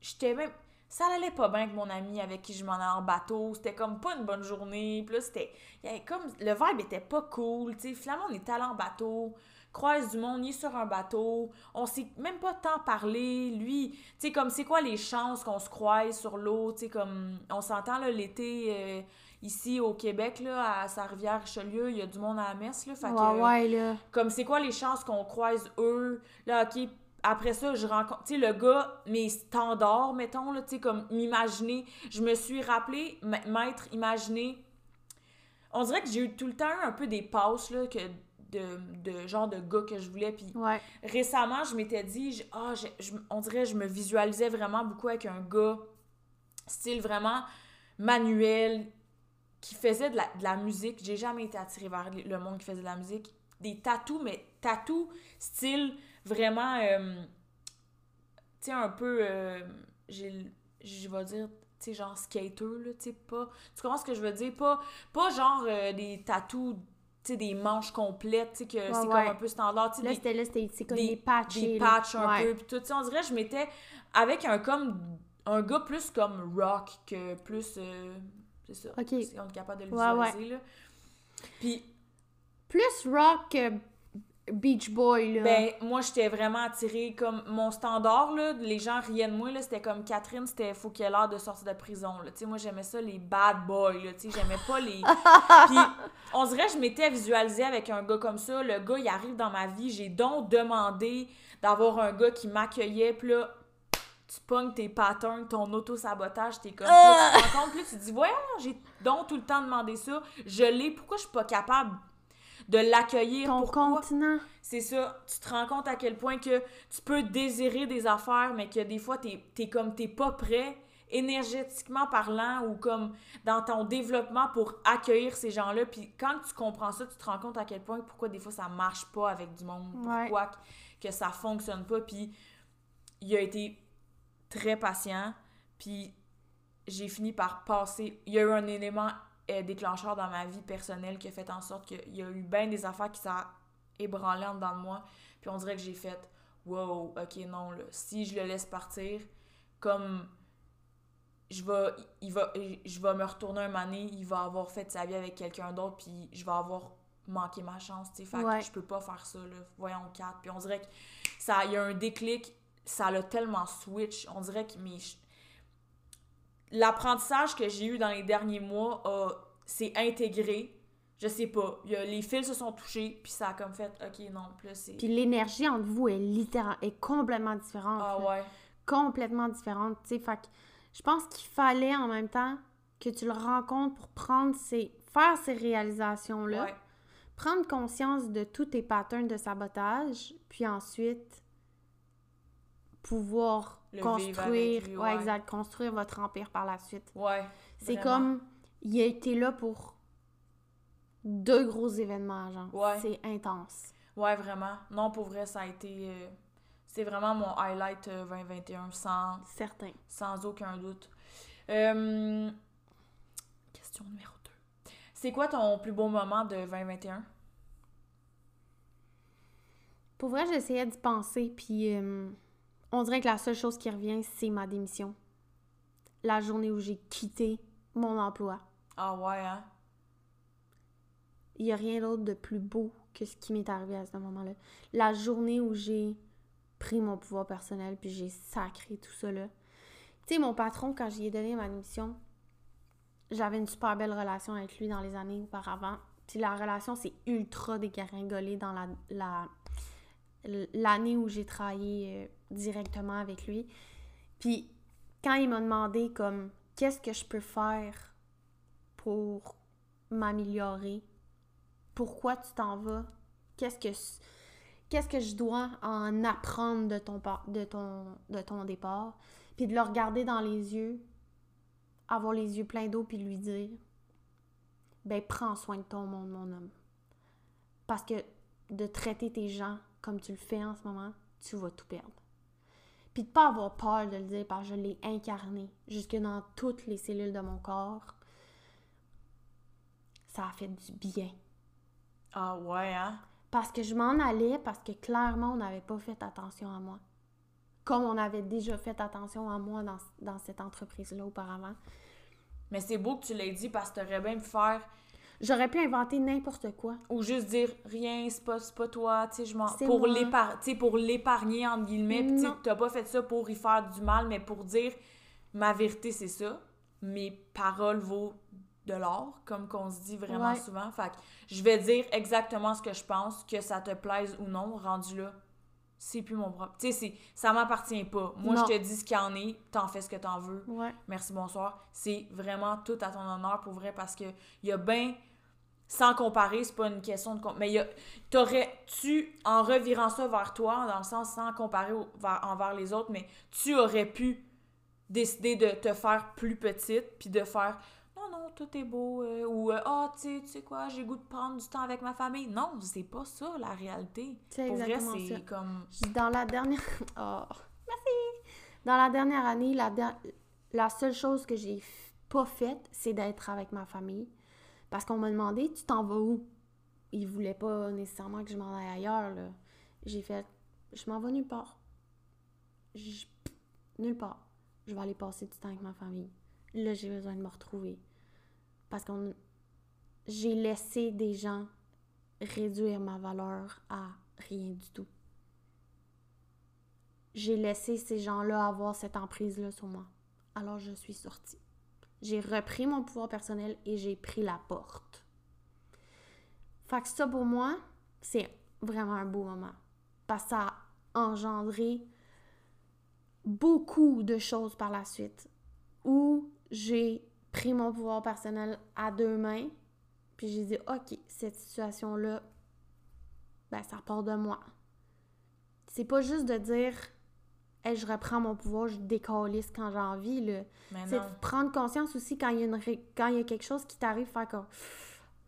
J'étais même. Ça allait pas bien avec mon ami avec qui je m'en allais en bateau. C'était comme pas une bonne journée. Puis là, c'était. Il y avait comme. Le vibe était pas cool. Tu sais, finalement, on est allé en bateau croise du monde, il est sur un bateau, on s'est même pas tant parlé, lui, tu sais, comme, c'est quoi les chances qu'on se croise sur l'eau, tu sais, comme, on s'entend, là, l'été, euh, ici, au Québec, là, à sa rivière Richelieu, il y a du monde à la messe, là, fait que, ouais, ouais, là. comme, c'est quoi les chances qu'on croise eux, là, ok, après ça, je rencontre, tu sais, le gars, mes standards, mettons, là, tu sais, comme, m'imaginer, je me suis rappelé, m'être imaginé, on dirait que j'ai eu tout le temps un peu des passes, là, que de, de genre de gars que je voulais, puis Ouais. récemment, je m'étais dit, je- ah, je- je- on dirait, je me visualisais vraiment beaucoup avec un gars, style vraiment manuel, qui faisait de la, de la musique. J'ai jamais été attirée vers le monde qui faisait de la musique. Des tatous, mais tatous, style vraiment, euh, tu sais, un peu, euh, j'ai, je vais dire, tu sais, genre skater, là, tu sais, pas... Tu comprends ce que je veux dire? Pas, pas genre euh, des tatous, tu sais, des manches complètes, tu sais, que c'est ouais. comme un peu standard, tu sais, Là, des- c'était là, c'est comme des- des, patchs. des patchs un peu, puis tout ça. On dirait que je m'étais avec un comme un gars plus comme rock que plus euh, c'est ça. Ok. Si on est capable de le visualiser là. Puis Plus rock que Beach Boy, là. ben moi j'étais vraiment attirée comme mon standard là, les gens riaient de moi là, c'était comme Catherine, c'était faut qu'elle ait l'air de sortir de prison là. Tu sais moi j'aimais ça les bad boys là, tu sais j'aimais pas les (laughs) Puis on dirait que je m'étais visualisée avec un gars comme ça, le gars il arrive dans ma vie, j'ai donc demandé d'avoir un gars qui m'accueillait, puis là tu pognes tes patterns, ton auto-sabotage, t'es comme ça, tu te rends compte, là, tu te dis, voyons, j'ai donc tout le temps demandé ça, je l'ai, pourquoi je suis pas capable de l'accueillir, Ton pourquoi? continent. C'est ça, tu te rends compte à quel point que tu peux désirer des affaires, mais que des fois, t'es es comme, t'es pas prêt, énergétiquement parlant, ou comme dans ton développement pour accueillir ces gens-là, puis quand tu comprends ça, tu te rends compte à quel point, pourquoi des fois ça marche pas avec du monde, Ouais. pourquoi que ça fonctionne pas, puis il a été très patient, puis j'ai fini par passer, il y a eu un élément euh, déclencheur dans ma vie personnelle qui a fait en sorte qu'il y a eu bien des affaires qui ça ébranlée en dedans de moi. Puis on dirait que j'ai fait wow, ok, non, là, si je le laisse partir, comme je vais, il va, je vais me retourner un moment il va avoir fait sa vie avec quelqu'un d'autre, puis je vais avoir manqué ma chance, tu sais. Fait que je peux pas faire ça, là. Voyons, quatre. Puis on dirait que ça, il y a un déclic, ça l'a tellement switch. On dirait que mes. L'apprentissage que j'ai eu dans les derniers mois s'est intégré je sais pas, y a, les fils se sont touchés, puis ça a comme fait, ok, non, plus c'est. Puis l'énergie entre vous est littéralement, est complètement différente. Ah ouais. Complètement différente, tu sais. Fait que je pense qu'il fallait en même temps que tu le rencontres pour prendre ces. faire ces réalisations-là. Ouais. Prendre conscience de tous tes patterns de sabotage, puis ensuite pouvoir construire. ouais. exact. Construire votre empire par la suite. Ouais. C'est comme. Il a été là pour deux gros événements, genre. Ouais. C'est intense. Ouais, vraiment. Non, pour vrai, ça a été. Euh, c'est vraiment mon highlight 2021 euh, sans. Certain. Sans aucun doute. Euh, question numéro 2. C'est quoi ton plus beau moment de 2021? Pour vrai, j'essayais d'y penser, puis on dirait que la seule chose qui revient, c'est ma démission. La journée où j'ai quitté mon emploi. Ah ouais, hein? Il n'y a rien d'autre de plus beau que ce qui m'est arrivé à ce moment-là. La journée où j'ai pris mon pouvoir personnel puis j'ai sacré tout ça là. Tu sais, mon patron, quand j'y ai donné ma mission, j'avais une super belle relation avec lui dans les années auparavant. Puis la relation s'est ultra dégaringolée dans la, la, l'année où j'ai travaillé euh, directement avec lui. Puis quand il m'a demandé comme qu'est-ce que je peux faire pour m'améliorer? Pourquoi tu t'en vas, qu'est-ce que je dois en apprendre de ton de de ton départ, puis de le regarder dans les yeux, avoir les yeux pleins d'eau puis lui dire ben prends soin de ton monde mon homme. Parce que de traiter tes gens comme tu le fais en ce moment, tu vas tout perdre. Puis de pas avoir peur de le dire parce que je l'ai incarné jusque dans toutes les cellules de mon corps. Ça a fait du bien. Ah ouais, hein? Parce que je m'en allais parce que clairement, on n'avait pas fait attention à moi. Comme on avait déjà fait attention à moi dans, cette entreprise-là auparavant. Mais c'est beau que tu l'aies dit parce que t'aurais bien pu faire. J'aurais pu inventer n'importe quoi. Ou juste dire rien, c'est pas, pas toi, tu sais, je m'en. Pour l'épargner, entre guillemets. Pis tu t'as pas fait ça pour y faire du mal, mais pour dire ma vérité, c'est ça. Mes paroles vaut de l'or, comme qu'on se dit vraiment souvent. Fait que je vais dire exactement ce que je pense, que ça te plaise ou non, rendu là. C'est plus mon propre. Tu sais, ça m'appartient pas. Moi, je te dis ce qu'il y en est, t'en fais ce que t'en veux. Merci, bonsoir. C'est vraiment tout à ton honneur pour vrai parce que il y a bien. Sans comparer, c'est pas une question de. Mais y a, t'aurais-tu, en revirant ça vers toi, dans le sens sans comparer envers les autres, mais tu aurais pu décider de te faire plus petite puis de faire non, tout est beau, euh, ou ah, tu sais quoi, j'ai goût de prendre du temps avec ma famille. Non, c'est pas ça la réalité. C'est exactement vrai, c'est comme. Dans la dernière. (laughs) Oh, merci! Dans la dernière année, la, la seule chose que j'ai pas faite, c'est d'être avec ma famille. Parce qu'on m'a demandé, tu t'en vas où? Ils voulaient pas nécessairement que je m'en aille ailleurs, là. J'ai fait, je m'en vais nulle part. Nulle part. Je vais aller passer du temps avec ma famille. Là, j'ai besoin de me retrouver. Parce qu'on j'ai laissé des gens réduire ma valeur à rien du tout. J'ai laissé ces gens-là avoir cette emprise-là sur moi. Alors je suis sortie. J'ai repris mon pouvoir personnel et j'ai pris la porte. Fait que ça pour moi, c'est vraiment un beau moment. Parce que ça a engendré beaucoup de choses par la suite. Où j'ai pris mon pouvoir personnel à deux mains, puis j'ai dit, OK, cette situation-là, ben, ça part de moi. C'est pas juste de dire, hey, je reprends mon pouvoir, je décalisse quand j'ai envie, là. C'est prendre conscience aussi quand il y a, une quand il y a quelque chose qui t'arrive, faire comme,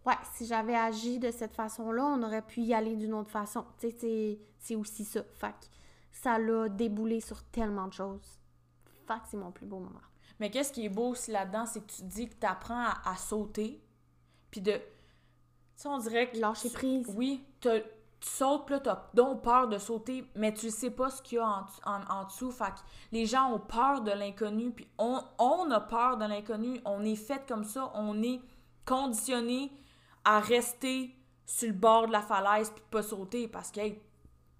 ouais, si j'avais agi de cette façon-là, on aurait pu y aller d'une autre façon. Tu sais, c'est aussi ça. Fait ça l'a déboulé sur tellement de choses. Fait c'est mon plus beau moment. Mais qu'est-ce qui est beau aussi là-dedans, c'est que tu dis que tu apprends à, sauter, puis de... Tu sais, on dirait que... Lâcher prise. Oui, tu sautes, puis là, t'as donc peur de sauter, mais tu sais pas ce qu'il y a en, en, en dessous. Fait que les gens ont peur de l'inconnu, puis on, on a peur de l'inconnu. On est fait comme ça, on est conditionné à rester sur le bord de la falaise puis pas sauter parce que, hey, tu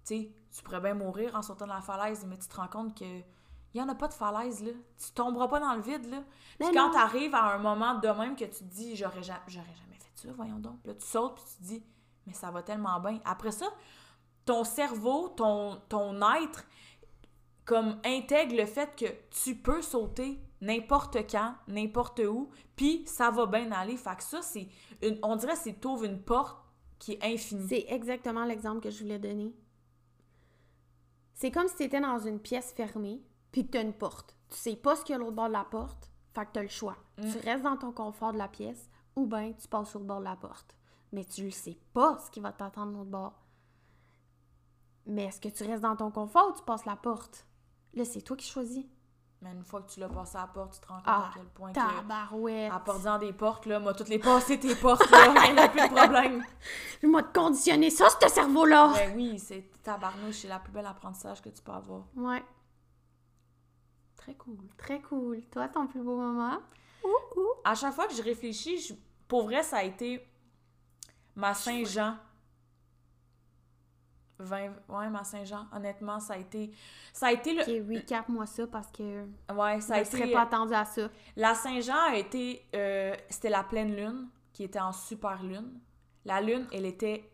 sais, tu pourrais bien mourir en sautant de la falaise, mais tu te rends compte que il y en a pas de falaise, là. Tu tomberas pas dans le vide, là. Puis quand non. t'arrives à un moment de même que tu te dis, j'aurais ja- j'aurais jamais fait ça, voyons donc. Puis là, tu sautes, puis tu te dis, mais ça va tellement bien. Après ça, ton cerveau, ton, ton être, comme intègre le fait que tu peux sauter n'importe quand, n'importe où, puis ça va bien aller. Fait que ça, c'est une, on dirait que c'est t'ouvres une porte qui est infinie. C'est exactement l'exemple que je voulais donner. C'est comme si tu étais dans une pièce fermée, puis que tu as une porte. Tu sais pas ce qu'il y a à l'autre bord de la porte, fait que tu as le choix. Mm. Tu restes dans ton confort de la pièce, ou bien tu passes sur le bord de la porte. Mais tu ne sais pas ce qui va t'attendre de l'autre bord. Mais est-ce que tu restes dans ton confort ou tu passes la porte? Là, c'est toi qui choisis. Mais une fois que tu l'as passé à la porte, tu te rends compte Ah, à quel point que... En portant des portes, là, moi, toutes les passer tes portes, là, il n'y a plus de problème. (laughs) Je m'a conditionné ça, ce cerveau-là! Ben oui, c'est tabarnouche, c'est la plus belle apprentissage que tu peux avoir. Ouais, Très cool. très cool. Toi, ton plus beau moment? Ouh, ouh. À chaque fois que je réfléchis, je- pour vrai, ça a été ma Saint-Jean. 20... Ouais, ma Saint-Jean, honnêtement, ça a été... Ça a été le... Ok, recap-moi ça parce que Ouais, ça a je été... serais pas attendu à ça. La Saint-Jean a été... euh, C'était la pleine lune, qui était en super lune. La lune, elle était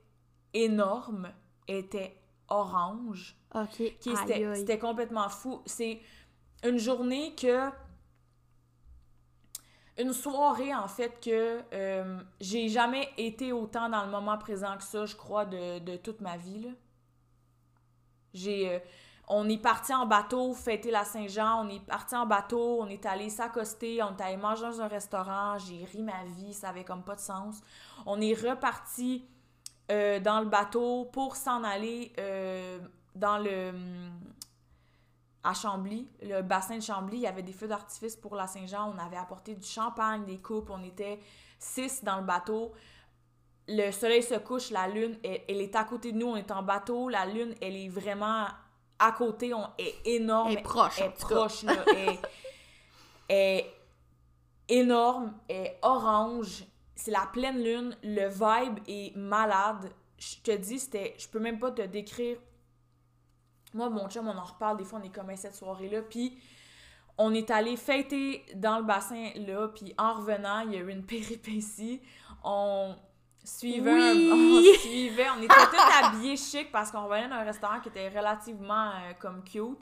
énorme. Elle était orange. Ok, c'était complètement fou. C'est une journée que. Une soirée, en fait, que euh, j'ai jamais été autant dans le moment présent que ça, je crois, de, toute ma vie. J'ai. euh, on est parti en bateau fêter la Saint-Jean, on est parti en bateau, on est allé s'accoster, on est allé manger dans un restaurant, j'ai ri ma vie, ça avait comme pas de sens. On est reparti euh, dans le bateau pour s'en aller dans le à Chambly, le bassin de Chambly, il y avait des feux d'artifice pour la Saint-Jean, on avait apporté du champagne, des coupes, on était six dans le bateau. Le soleil se couche, la lune, elle, elle est à côté de nous, on est en bateau, la lune, elle est vraiment à côté, on est énorme. Elle est proche, Elle est proche, là. (laughs) Elle est énorme, elle est orange. C'est la pleine lune, le vibe est malade. Je te dis, c'était. Je peux même pas te décrire. Moi, mon chum, on en reparle, des fois, on est comme à cette soirée-là. Puis, on est allé fêter dans le bassin, là. Puis, en revenant, il y a eu une péripétie. On suivait un- Oui! (laughs) On suivait. On était tous (laughs) habillés chic parce qu'on revenait d'un restaurant qui était relativement euh, comme cute.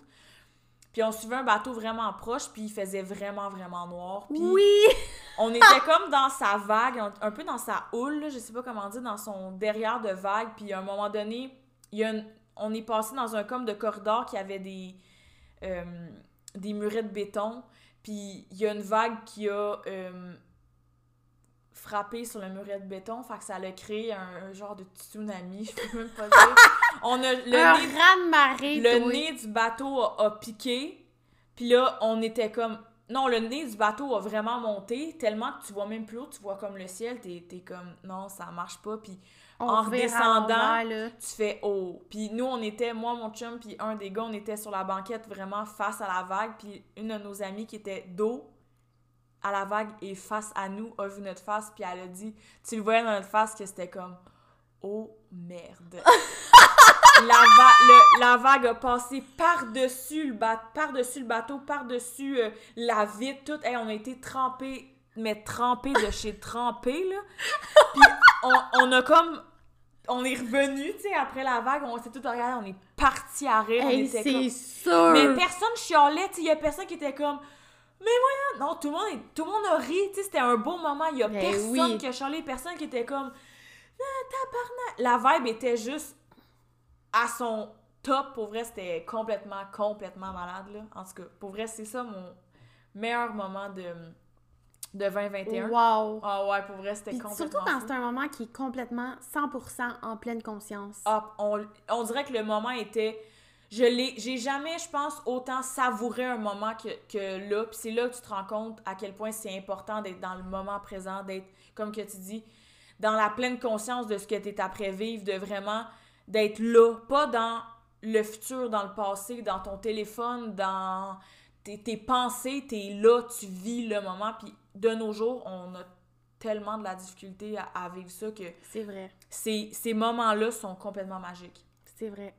Puis, on suivait un bateau vraiment proche, puis il faisait vraiment, vraiment noir. Puis, Oui! (laughs) on était comme dans sa vague, un- un peu dans sa houle, là, je sais pas comment dire, dans son derrière de vague. Puis à un moment donné, il y a une- on est passé dans un comme de corridor qui avait des, euh, des murets de béton. Puis il y a une vague qui a euh, frappé sur le muret de béton. Fait que ça a créé un, un genre de tsunami, (laughs) je peux même pas dire. On a le un nez raz-de-marée, le toi. nez du bateau a, a piqué. Puis là, on était comme. Non, le nez du bateau a vraiment monté, tellement que tu vois même plus haut, tu vois comme le ciel, t'es es comme non, ça marche pas. Puis On en redescendant, là. tu fais oh. Puis nous, on était, moi, mon chum, puis un des gars, on était sur la banquette vraiment face à la vague. Puis une de nos amies qui était dos à la vague et face à nous a vu notre face, puis elle a dit, tu le voyais dans notre face que c'était comme oh merde. (laughs) la, va- le- la vague a passé par-dessus le, ba- par-dessus le bateau, par-dessus euh, la vitre, tout. Hey, on a été trempés, mais trempés de chez trempés, là. Puis on, on a comme... On est revenu, tu sais, après la vague, on s'est tout regardé, on est parti à rire, Hey, c'est comme... sûr! Mais personne chialait, tu sais, il y a personne qui était comme... Mais voyons, non, tout le monde, est- tout le monde a ri, tu sais, c'était un beau moment, il y a Ben personne oui. qui a chialé, personne qui était comme... Ah, tabarnak! La vibe était juste à son top, pour vrai, c'était complètement, complètement malade, là. En tout cas, pour vrai, c'est ça mon meilleur moment de, de 2021. Wow! Ah ouais, pour vrai, c'était complètement surtout quand c'est un moment qui est complètement 100% en pleine conscience. Ah, on, on dirait que le moment était... Je l'ai... J'ai jamais, je pense, autant savouré un moment que, que là. Puis c'est là que tu te rends compte à quel point c'est important d'être dans le moment présent, d'être, comme que tu dis, dans la pleine conscience de ce que tu es après vivre, de vraiment d'être là, pas dans le futur, dans le passé, dans ton téléphone, dans tes, tes pensées, t'es là, tu vis le moment, puis de nos jours, on a tellement de la difficulté à, à vivre ça que C'est vrai. ces, ces moments-là sont complètement magiques. C'est vrai.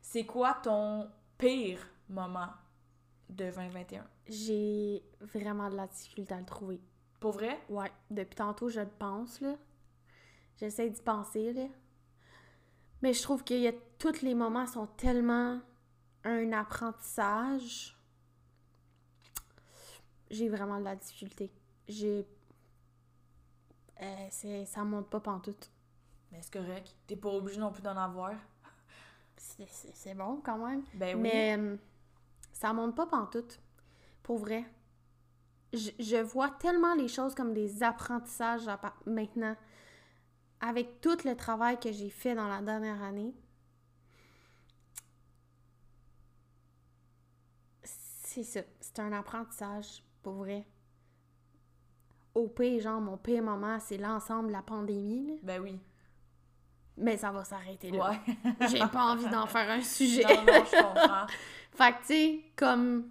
C'est quoi ton pire moment de 2021? J'ai vraiment de la difficulté à le trouver. Pour vrai? Ouais, depuis tantôt, je le pense, là. J'essaie d'y penser, là. Mais je trouve que y a, tous les moments sont tellement un apprentissage. J'ai vraiment de la difficulté. J'ai... Euh, c'est, ça monte pas pantoute. Mais c'est correct. T'es pas obligé non plus d'en avoir. C'est, c'est- c'est bon, quand même. Ben oui. Mais euh, ça monte pas pantoute. Pour vrai. Je, je vois tellement les choses comme des apprentissages maintenant. Avec tout le travail que j'ai fait dans la dernière année. C'est ça. C'est un apprentissage, pour vrai. Au pire, genre, mon pire moment, c'est l'ensemble de la pandémie, là. Ben oui. Mais ça va s'arrêter là. Ouais. (laughs) J'ai pas envie d'en faire un sujet. non, non, je comprends. (laughs) Fait que, tu sais, comme.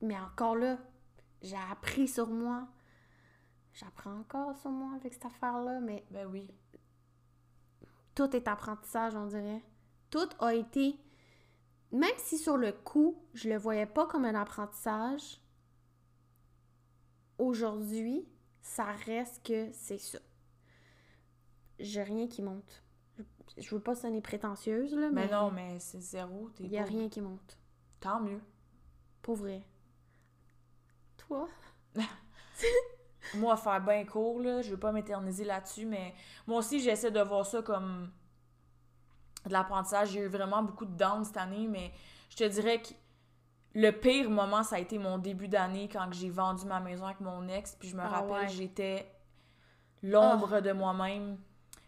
Mais encore là, j'ai appris sur moi. J'apprends encore sur moi avec cette affaire-là, mais Ben oui. tout est apprentissage, on dirait. Tout a été. Même si sur le coup, je le voyais pas comme un apprentissage, aujourd'hui, ça reste que c'est ça. J'ai rien qui monte. Je- veux pas sonner prétentieuse, là, mais Mais non, mais c'est zéro. T'es il y a rien qui monte. Tant mieux. Pour vrai. Toi? (laughs) Moi, faire bien court, là, je veux pas m'éterniser là-dessus, mais moi aussi, j'essaie de voir ça comme de l'apprentissage. J'ai eu vraiment beaucoup de downs cette année, mais je te dirais que le pire moment, ça a été mon début d'année quand j'ai vendu ma maison avec mon ex, puis je me Ah rappelle, ouais. j'étais l'ombre de moi-même.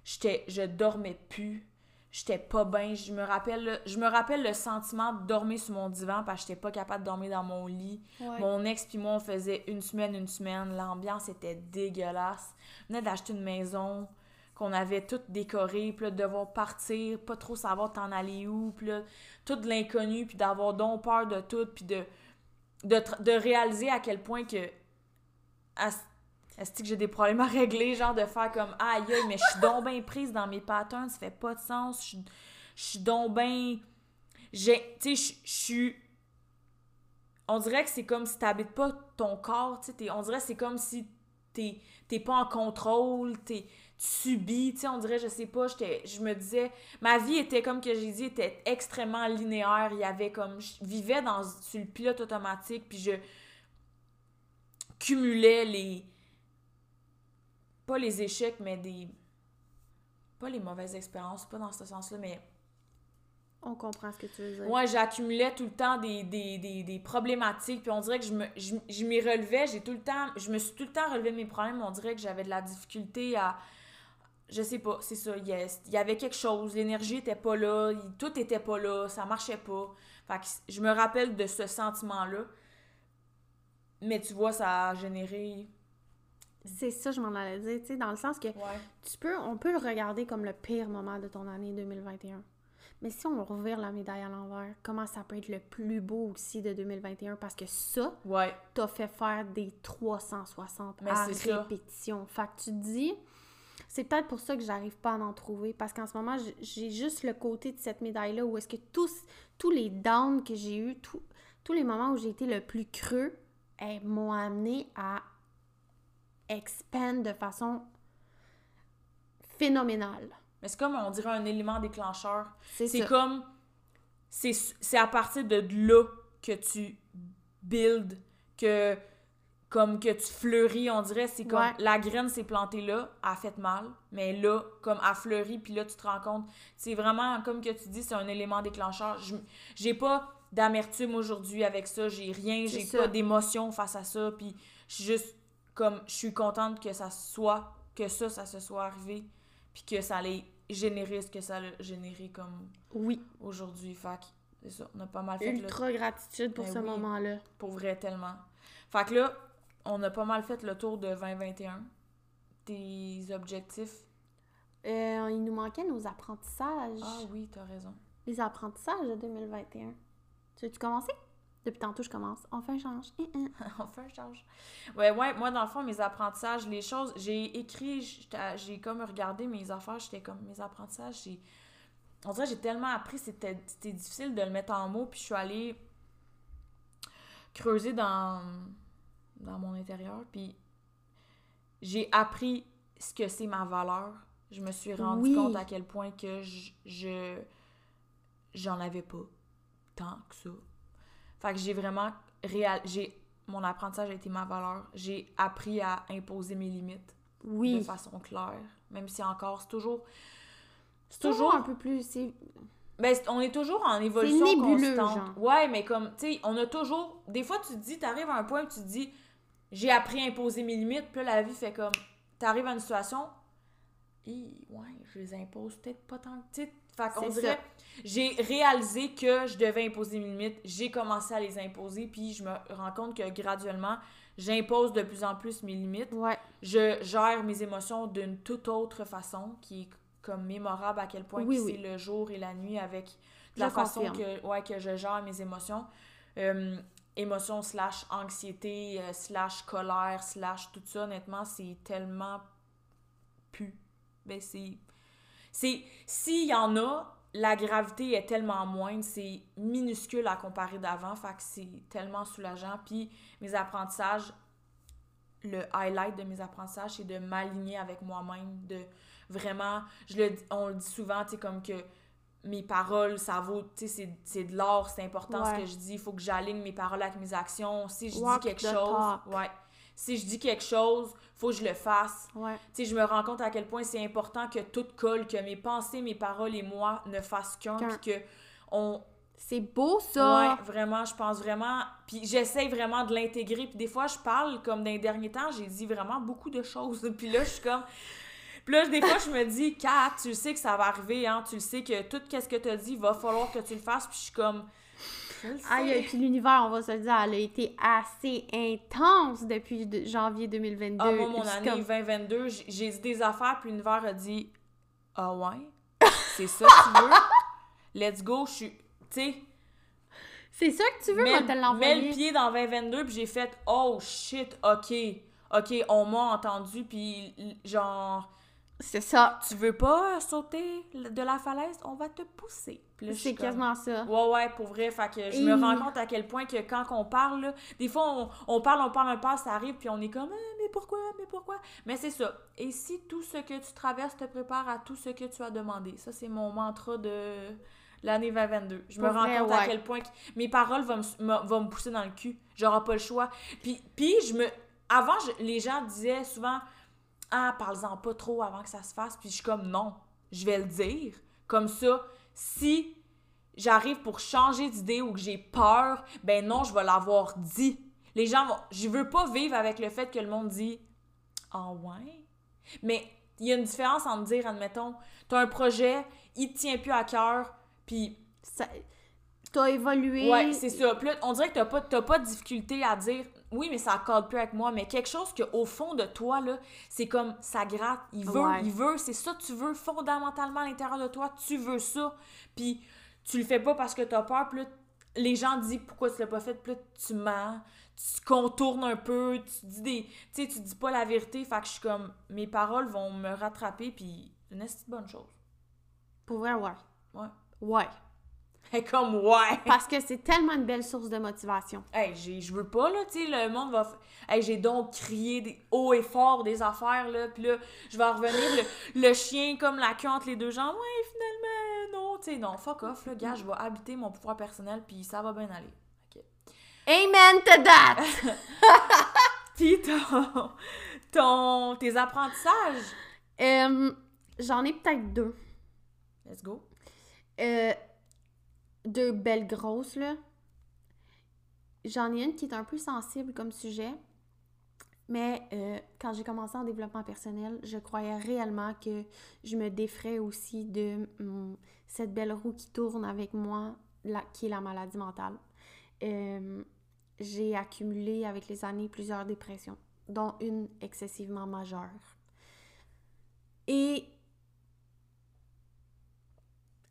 J'étais, je dormais plus. J'étais pas bien. Je me rappelle, le- je me rappelle le sentiment de dormir sur mon divan parce que j'étais pas capable de dormir dans mon lit. Mon ex puis moi, on faisait une semaine, une semaine. L'ambiance était dégueulasse. On venait d'acheter une maison qu'on avait toute décorée, puis de devoir partir, pas trop savoir t'en aller où, puis tout de l'inconnu, puis d'avoir donc peur de tout, puis de, de, de réaliser à quel point que... Est-ce que j'ai des problèmes à régler, genre de faire comme aïe mais je suis donc bien prise dans mes patterns, ça fait pas de sens, je suis- donc bien. J'ai. Tu sais, je- suis on dirait que c'est comme si t'habites pas ton corps, tu on dirait que c'est comme si t'es t'es pas en contrôle, t'es tu subis, tu sais, on dirait, je sais pas, je me disais, ma vie était, comme que j'ai dit, était extrêmement linéaire, il y avait comme, je vivais dans, sur le pilote automatique, puis je cumulais les, pas les échecs, mais des, pas les mauvaises expériences, pas dans ce sens-là, mais On comprend ce que tu veux dire. moi, j'accumulais tout le temps des, des, des, des problématiques, puis on dirait que je me je, je m'y relevais, j'ai tout le temps, je me suis tout le temps relevé de mes problèmes, on dirait que j'avais de la difficulté à, je sais pas, c'est ça, il y, avait quelque chose, l'énergie était pas là, tout était pas là, ça marchait pas. Fait que je me rappelle de ce sentiment-là, mais tu vois, ça a généré... C'est ça, je m'en allais dire, tu sais, dans le sens que Ouais. tu peux, on peut le regarder comme le pire moment de ton année 2021. Mais si on revire la médaille à l'envers, comment ça peut être le plus beau aussi de 2021? Parce que ça, Ouais. t'as fait faire des 360 Mais à ça. répétition. Fait que tu te dis, c'est peut-être pour ça que j'arrive pas à en trouver. Parce qu'en ce moment, j'ai- juste le côté de cette médaille-là où est-ce que tous, tous les downs que j'ai eus, tous- tous les moments où j'ai été le plus creux, eh, m'ont amené à expand de façon phénoménale. Mais c'est comme, on dirait, un élément déclencheur. C'est comme. C'est c'est à partir de là que tu builds, que. Comme que tu fleuris, on dirait. C'est comme. Ouais. La graine s'est plantée là, elle a fait mal, mais là, comme elle fleurit, puis là, tu te rends compte. C'est vraiment, comme que tu dis, c'est un élément déclencheur. Je- J'ai pas d'amertume aujourd'hui avec ça, j'ai rien, j'ai pas d'émotion face à ça, puis je suis juste comme. Je suis contente que ça soit. Que ça, ça se soit arrivé, puis que ça allait générer ce que ça a généré comme Oui, aujourd'hui. Que c'est ça, on a pas mal fait ultra gratitude pour Ben ce oui. moment-là. pour vrai tellement. Fait que là, on a pas mal fait le tour de 2021. Tes objectifs? Euh, il nous manquait nos apprentissages. Ah oui, t'as raison. Les apprentissages de 2021. Tu veux-tu commencer? Depuis tantôt, je commence. On fait un change. Hein, hein. (laughs) On fait un change. Ouais, ouais, moi, dans le fond, mes apprentissages, les choses, j'ai écrit, j'ai comme regardé mes affaires, j'étais comme, mes apprentissages, j'ai. On dirait j'ai tellement appris, c'était c'était difficile de le mettre en mots, puis je suis allée creuser dans, dans mon intérieur, puis j'ai appris ce que c'est ma valeur. Je me suis rendu Oui. compte à quel point que je. je- J'en avais pas tant que ça. Fait que j'ai vraiment réal... j'ai mon apprentissage a été ma valeur. J'ai appris à imposer mes limites de Oui. façon claire, même si encore c'est toujours C'est toujours un peu plus. c'est- ben on est toujours en évolution nébuleux, constante. genre. Ouais, mais comme tu sais, on a toujours des fois tu te dis t'arrives à un point où tu te dis j'ai appris à imposer mes limites, puis là la vie fait comme t'arrives à une situation Hi, ouais, je les impose peut-être pas tant que sais, fait qu'on dirait j'ai réalisé que je devais imposer mes limites, j'ai commencé à les imposer, puis je me rends compte que graduellement, j'impose de plus en plus mes limites. Ouais. Je gère mes émotions d'une toute autre façon, qui est comme mémorable à quel point Oui, que oui. c'est le jour et la nuit avec Je la façon confirme. que, ouais, que je gère mes émotions. Euh, émotions slash anxiété, euh, slash colère, slash tout ça, honnêtement, c'est tellement pu. Ben, c'est. C'est. S'il y en a, la gravité est tellement moindre, c'est minuscule à comparer d'avant, fait que c'est tellement soulageant. Puis mes apprentissages, le highlight de mes apprentissages, c'est de m'aligner avec moi-même, de vraiment, je le, on le dit souvent, tu sais, comme que mes paroles, ça vaut, tu sais, c'est- de l'or, c'est important Ouais. ce que je dis, il faut que j'aligne mes paroles avec mes actions. Si je Walk dis quelque chose, talk. ouais. Si je dis quelque chose, faut que je le fasse. Ouais. Tu sais, je me rends compte à quel point c'est important que tout colle, que mes pensées, mes paroles et moi ne fassent qu'un, puis que on, C'est beau, ça. Ouais, vraiment, je pense vraiment. Puis j'essaye vraiment de l'intégrer. Puis des fois, je parle comme dans les derniers temps, j'ai dit vraiment beaucoup de choses. (laughs) Puis là, je suis comme. Puis là, des fois, je me dis, Kat, tu le sais que ça va arriver, hein. Tu le sais que tout ce que tu as dit, va falloir que tu le fasses. Puis je suis comme. Aïe, puis l'univers, on va se le dire, elle a été assez intense depuis de- janvier 2022. Ah, moi, mon année comme- 2022, j- j'ai dit des affaires, puis l'univers a dit Ah ouais, (laughs) c'est ça que tu veux? Let's go, je suis. Tu sais, C'est ça que tu veux, moi, te mets le pied dans 2022, puis j'ai fait Oh shit, ok, ok, on m'a entendu, puis genre, C'est ça. tu veux pas sauter de la falaise, on va te pousser. C'est comme, quasiment ça. Ouais, ouais, pour vrai. Fait que je Et- me rends compte à quel point que quand on parle, là, des fois, on, on parle, on parle, on parle, ça arrive, puis on est comme, Ah, mais pourquoi, mais pourquoi? Mais c'est ça. Et si tout ce que tu traverses te prépare à tout ce que tu as demandé? Ça, c'est mon mantra de l'année 2022. Je me rends vrai, compte à quel point que mes paroles vont me, me- vont me pousser dans le cul. J'aurai pas le choix. Puis, puis je me... Avant, je- les gens disaient souvent, ah, parle-en pas trop avant que ça se fasse. Puis je suis comme, non, je vais le dire. Comme ça, si j'arrive pour changer d'idée ou que j'ai peur, ben non, je vais l'avoir dit. Les gens vont. Je veux pas vivre avec le fait que le monde dit Ah ouais? Mais il y a une différence entre dire, admettons, t'as un projet, il te tient plus à cœur, puis Ça- T'as évolué. Ouais, c'est ça. Puis là, on dirait que t'as pas, t'as pas de difficulté à dire oui, mais ça accorde plus avec moi. Mais quelque chose que au fond de toi, là, c'est comme ça gratte. Il veut, Ouais. il veut, c'est ça que tu veux fondamentalement à l'intérieur de toi. Tu veux ça. Puis tu le fais pas parce que t'as peur. Puis là, les gens disent pourquoi tu l'as pas fait? Puis là, tu mens. Tu contournes un peu. Tu dis des. Tu sais, tu dis pas la vérité. Fait que je suis comme. Mes paroles vont me rattraper. Puis c'est une bonne chose. Pour vrai, ouais. Ouais. Ouais. (laughs) Et comme ouais. Parce que c'est tellement une belle source de motivation. Hey, j'ai- je veux pas, là, tu sais, le monde va... f- Hey, j'ai donc crié des haut et fort des affaires, là, puis là, je vais revenir, le, le chien comme la queue entre les deux jambes, ouais, finalement, non, tu sais, non, fuck off, là, gars, je vais habiter mon pouvoir personnel, puis ça va bien aller. OK. Amen to that! (laughs) (laughs) Puis ton... ton... tes apprentissages, Euh, J'en ai peut-être deux. let's go. Euh, deux belles grosses, là. J'en ai une qui est un peu sensible comme sujet. Mais euh, quand j'ai commencé en développement personnel, je croyais réellement que je me défrais aussi de hum, cette belle roue qui tourne avec moi, qui est la maladie mentale. Euh, j'ai accumulé avec les années plusieurs dépressions, dont une excessivement majeure. Et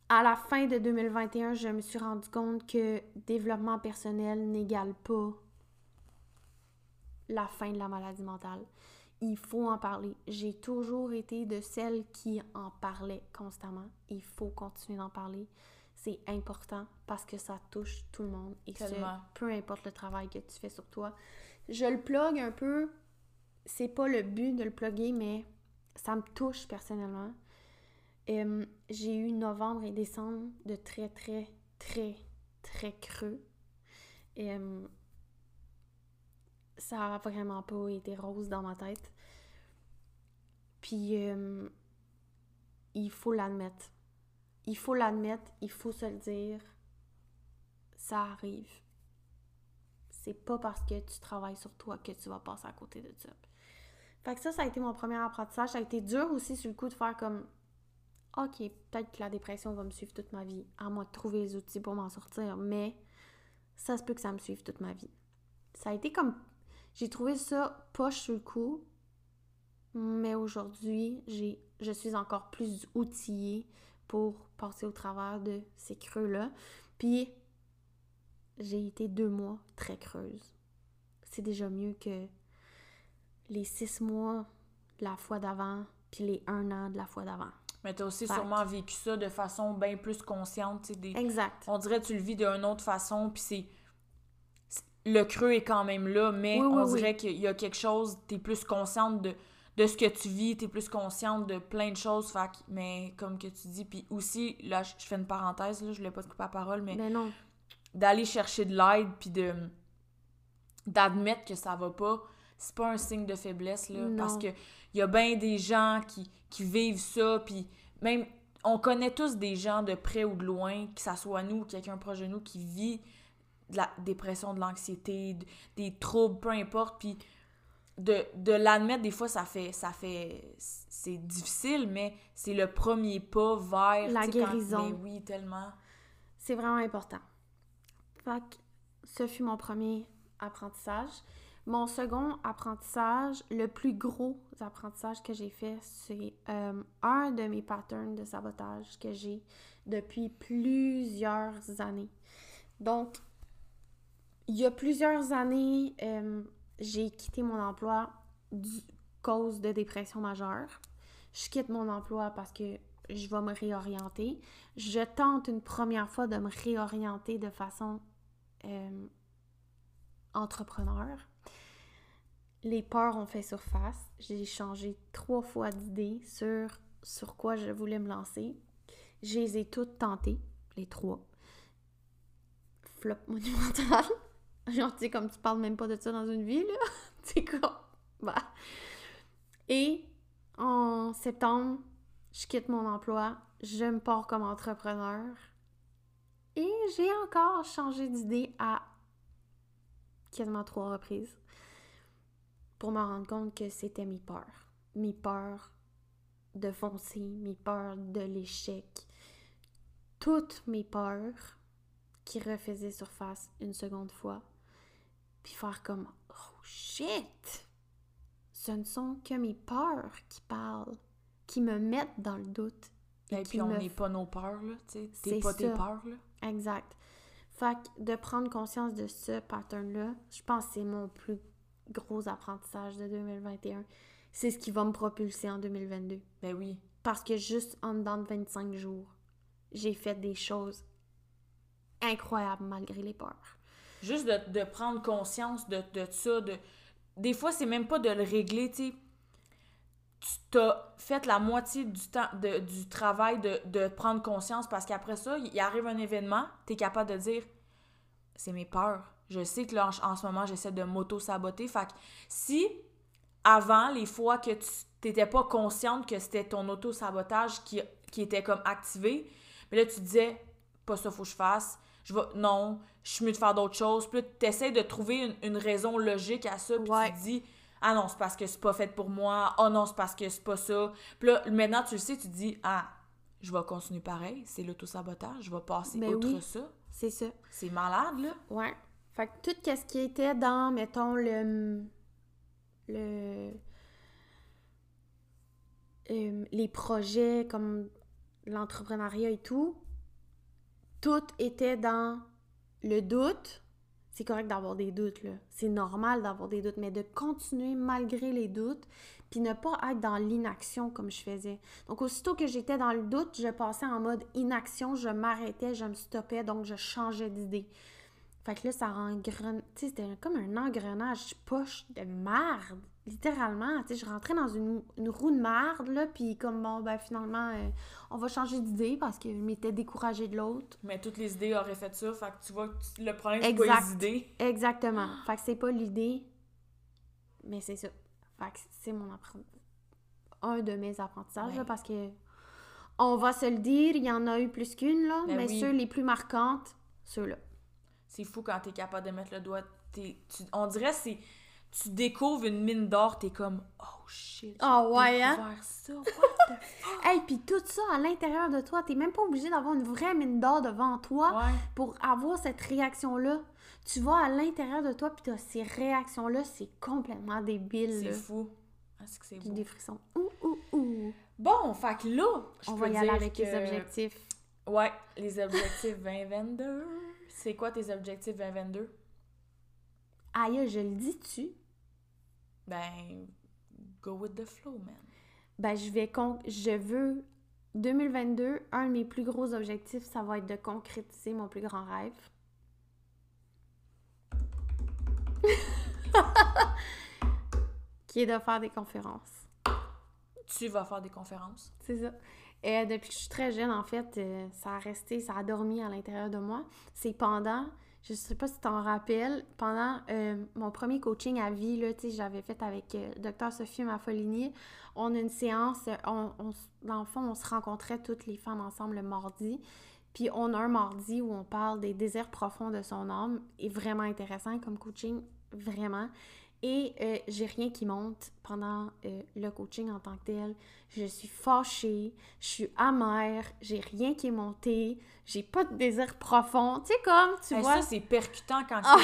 à la fin de 2021, je me suis rendu compte que développement personnel n'égale pas la fin de la maladie mentale. Il faut en parler. J'ai toujours été de celles qui en parlaient constamment. Il faut continuer d'en parler. C'est important parce que ça touche tout le monde et Tellement. peu importe le travail que tu fais sur toi. Je le plug un peu. C'est pas le but de le plugger, mais ça me touche personnellement. J'ai eu novembre et décembre de très, très, très, très creux. Ça a vraiment pas été rose dans ma tête. Puis, il faut l'admettre. Il faut l'admettre, il faut se le dire. Ça arrive. C'est pas parce que tu travailles sur toi que tu vas passer à côté de ça. Fait que ça, ça a été mon premier apprentissage. Ça a été dur aussi sur le coup de faire comme OK, peut-être que la dépression va me suivre toute ma vie, à moi de trouver les outils pour m'en sortir, mais ça se peut que ça me suive toute ma vie. Ça a été comme. J'ai trouvé ça poche sur le coup, mais aujourd'hui, je suis encore plus outillée pour passer au travers de ces creux-là. Puis, j'ai été deux mois très creuse. C'est déjà mieux que les six mois de la fois d'avant, puis les un an de la fois d'avant. Mais t'as aussi Fact. sûrement vécu ça de façon bien plus consciente, tu des... Exact. On dirait que tu le vis d'une autre façon, puis c'est... Le creux est quand même là, mais Oui, on oui. dirait qu'il y a quelque chose, t'es plus consciente de, de ce que tu vis, t'es plus consciente de plein de choses, fait mais comme que tu dis, puis aussi, là, je je fais une parenthèse, là, je voulais pas te couper la parole, mais Mais non. d'aller chercher de l'aide, puis de d'admettre que ça va pas, c'est pas un signe de faiblesse, là, Non. parce que il y a bien des gens qui, qui vivent ça, puis même, on connaît tous des gens de près ou de loin, que ça soit nous ou quelqu'un proche de nous, qui vit de la dépression, de l'anxiété, de- des troubles, peu importe, puis de, de l'admettre, des fois, ça fait, ça fait, c'est difficile, mais c'est le premier pas vers... La quand- guérison. Mais oui, tellement. C'est vraiment important. Fait que ce fut mon premier apprentissage. Mon second apprentissage, le plus gros apprentissage que j'ai fait, c'est euh, un de mes patterns de sabotage que j'ai depuis plusieurs années. Donc, il y a plusieurs années, euh, j'ai quitté mon emploi du cause de dépression majeure. Je quitte mon emploi parce que je vais me réorienter. Je tente une première fois de me réorienter de façon euh, entrepreneur. Les peurs ont fait surface. J'ai changé trois fois d'idée sur sur quoi je voulais me lancer. Je les ai toutes tentées, les trois. Flop monumental. (laughs) Genre, tu sais, comme tu parles même pas de ça dans une vie, là. (laughs) C'est quoi? Bah. Et en septembre, je quitte mon emploi, je me pars comme entrepreneur. Et j'ai encore changé d'idée à quasiment trois reprises pour me rendre compte que c'était mes peurs. Mes peurs de foncer, mes peurs de l'échec. Toutes mes peurs qui refaisaient surface une seconde fois. Puis faire comme Oh shit! Ce ne sont que mes peurs qui parlent, qui me mettent dans le doute. Et qui puis on me n'est pas nos peurs, là, tu sais. T'es C'est pas tes peurs, là. Exact. Fait que de prendre conscience de ce pattern-là, je pense que c'est mon plus gros apprentissage de 2021. C'est ce qui va me propulser en 2022. Ben oui. Parce que juste en dedans de 25 jours, j'ai fait des choses incroyables malgré les peurs. Juste de, de prendre conscience de, de ça, de... Des fois, c'est même pas de le régler, tu sais. Tu t'as fait la moitié du temps, de- du travail de, de prendre conscience parce qu'après ça, il arrive un événement, t'es capable de dire « C'est mes peurs. Je sais que là, en, en ce moment, j'essaie de m'auto-saboter. » Fait que si, avant, les fois que tu t'étais pas consciente que c'était ton auto-sabotage qui, qui était comme activé, mais là, tu te disais « Pas ça, faut que je fasse. » je vais, non, je suis mieux de faire d'autres choses. Puis là, tu essaies de trouver une, une raison logique à ça. Puis Ouais. tu te dis, ah non, c'est parce que c'est pas fait pour moi. Ah non, c'est parce que c'est pas ça. Puis là, maintenant, tu le sais, tu te dis, ah, je vais continuer pareil. C'est l'autosabotage. Je vais passer Ben outre oui. ça. C'est ça. C'est malade, là. Ouais. Fait que tout ce qui était dans, mettons, le. le euh, les projets comme l'entrepreneuriat et tout, tout était dans le doute. C'est correct d'avoir des doutes. C'est normal d'avoir des doutes, mais de continuer malgré les doutes, puis ne pas être dans l'inaction comme je faisais. Donc, aussitôt que j'étais dans le doute, je passais en mode inaction, je m'arrêtais, je me stoppais, donc je changeais d'idée. Fait que là, ça engrenait. Tu sais, c'était comme un engrenage poche de merde. Littéralement. Tu sais, je rentrais dans une, une roue de merde, là, puis comme bon, ben finalement, euh, on va changer d'idée parce que je m'étais découragée de l'autre. Mais toutes les idées auraient fait ça, fait que tu vois que le problème, c'est pas les idées. Exactement. Fait que c'est pas l'idée, mais c'est ça. Fait que c'est mon apprentissage. Un de mes apprentissages, là, parce que on va se le dire, il y en a eu plus qu'une, là, Ben mais oui. ceux les plus marquantes, ceux-là. C'est fou quand t'es capable de mettre le doigt. tu- on dirait c'est tu découvres une mine d'or, t'es comme oh shit. Ah ouais, hein? ça. What the (laughs) fuck? Hey, puis tout ça à l'intérieur de toi, t'es même pas obligé d'avoir une vraie mine d'or devant toi Ouais. pour avoir cette réaction-là. Tu vas à l'intérieur de toi, puis t'as ces réactions-là, c'est complètement débile. C'est là. fou. C'est que c'est beau? des frissons. Ouh, ouh, ouh. Bon, fait que là, je On peux va y aller avec les objectifs. Ouais, les objectifs 2022. C'est quoi tes objectifs 2022? Aïe, je le dis-tu? Ben, go with the flow, man. Ben, je vais con... Je veux... 2022, un de mes plus gros objectifs, ça va être de concrétiser mon plus grand rêve. (laughs) qui est de faire des conférences. Tu vas faire des conférences? C'est ça. Et depuis que je suis très jeune, en fait, euh, ça a resté, ça a dormi à l'intérieur de moi. C'est pendant, je sais pas si tu t'en rappelles, pendant euh, mon premier coaching à vie, là, j'avais fait avec euh, Dr Sophie Maffolini. On a une séance, euh, on, dans le fond, on se rencontrait toutes les femmes ensemble le mardi. Puis on a un mardi où on parle des désirs profonds de son âme. Et vraiment intéressant comme coaching, vraiment. Et euh, j'ai rien qui monte pendant euh, le coaching en tant que tel. Je suis fâchée, je suis amère, j'ai rien qui est monté, j'ai pas de désir profond. Tu sais, comme, tu Hey, vois, ça, c'est percutant quand Ah!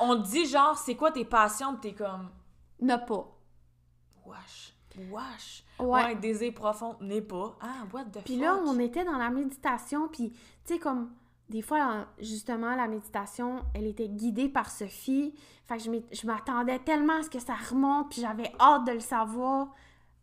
on te dit genre, c'est quoi tes passions, pis t'es comme, n'a pas. wesh, wesh. Ouais. Ouais, désir profond n'est pas. Ah, what the Puis fuck? là, on était dans la méditation, puis tu sais, comme des fois, justement, la méditation, elle était guidée par Sophie. Fait que je m'attendais tellement à ce que ça remonte, puis j'avais hâte de le savoir.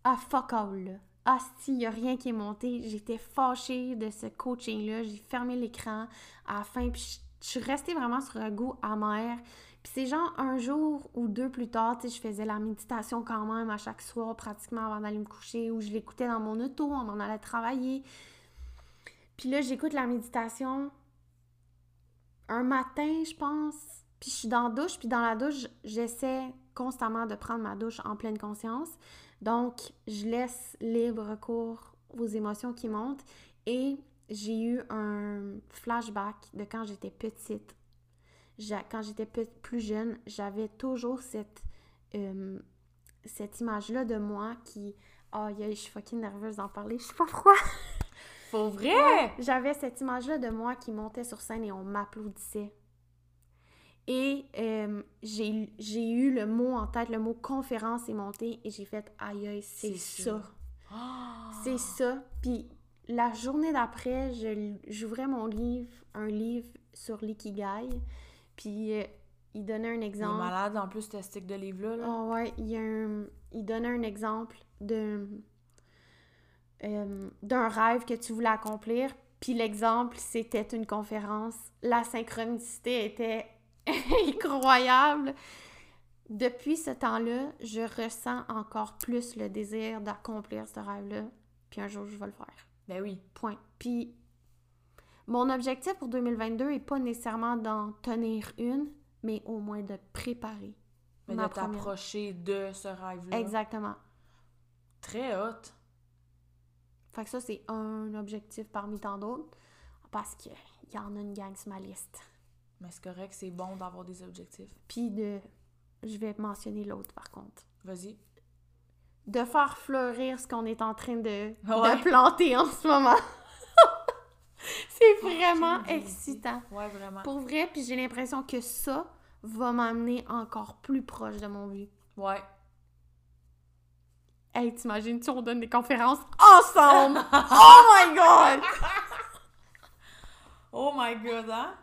Ah, fuck all. Ah, si, y a rien qui est monté. J'étais fâchée de ce coaching-là. J'ai fermé l'écran à la fin, puis je- je suis restée vraiment sur un goût amer. Puis c'est genre un jour ou deux plus tard, tu sais, je faisais la méditation quand même à chaque soir, pratiquement avant d'aller me coucher, ou je l'écoutais dans mon auto, on m'en allait travailler. Puis là, j'écoute la méditation un matin, je pense. Puis je suis dans la douche, puis dans la douche, j'essaie constamment de prendre ma douche en pleine conscience. Donc, je laisse libre cours aux émotions qui montent. Et j'ai eu un flashback de quand j'étais petite. Quand j'étais plus jeune, j'avais toujours cette, euh, cette image-là de moi qui... Aïe, aïe, je suis fucking nerveuse d'en parler. Je sais pas pourquoi. (laughs) Faut vrai? J'avais cette image-là de moi qui montait sur scène et on m'applaudissait. Et euh, j'ai eu le mot en tête, le mot conférence est monté et j'ai fait aïe aïe, c'est C'est ça. ça. Ah! C'est ça. Puis la journée d'après, j'ouvrais mon livre, un livre sur l'ikigai. Puis euh, il donnait un Il est exemple. malade en plus, ce stick de livre-là. Là. Ah ouais, il, y a un- il donnait un exemple de euh, d'un rêve que tu voulais accomplir. Puis l'exemple, c'était une conférence. La synchronicité était (laughs) incroyable. Depuis ce temps-là, je ressens encore plus le désir d'accomplir ce rêve-là. Puis un jour, je vais le faire. Ben oui. Point. Puis mon objectif pour 2022 est pas nécessairement d'en tenir une, mais au moins de préparer. Mais ma de première. t'approcher de ce rêve-là. Exactement. Très hot. Fait que ça, c'est un objectif parmi tant d'autres. Parce qu'il y en a une gang sur ma liste. Mais c'est correct, c'est bon d'avoir des objectifs. Puis de. Je vais mentionner l'autre par contre. Vas-y. De faire fleurir ce qu'on est en train de, Ouais. de planter en ce moment. (laughs) c'est vraiment excitant. Ouais, vraiment. Pour vrai, puis j'ai l'impression que ça va m'amener encore plus proche de mon but. Ouais. Hey, t'imagines-tu, on donne des conférences ensemble? (laughs) oh my god! (laughs) Oh my god, hein?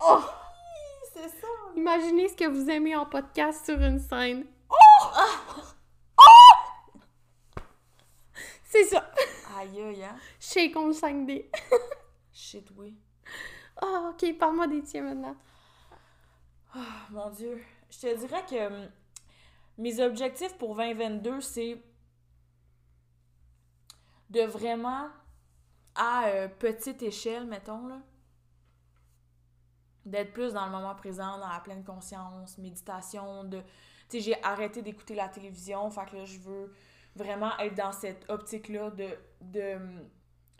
Oh! C'est ça! Imaginez ce que vous aimez en podcast sur une scène. (laughs) C'est ça. Aïe, aïe, hein? Shake on le 5D. Shit, oui. Ah, ok, parle-moi des tiens maintenant. Ah, mon Dieu. Je te dirais que hum, mes objectifs pour 2022, c'est de vraiment, à euh, petite échelle, mettons, là, d'être plus dans le moment présent, dans la pleine conscience, méditation, de... Tu sais, j'ai arrêté d'écouter la télévision, fait que là, je veux vraiment être dans cette optique-là de, de hum,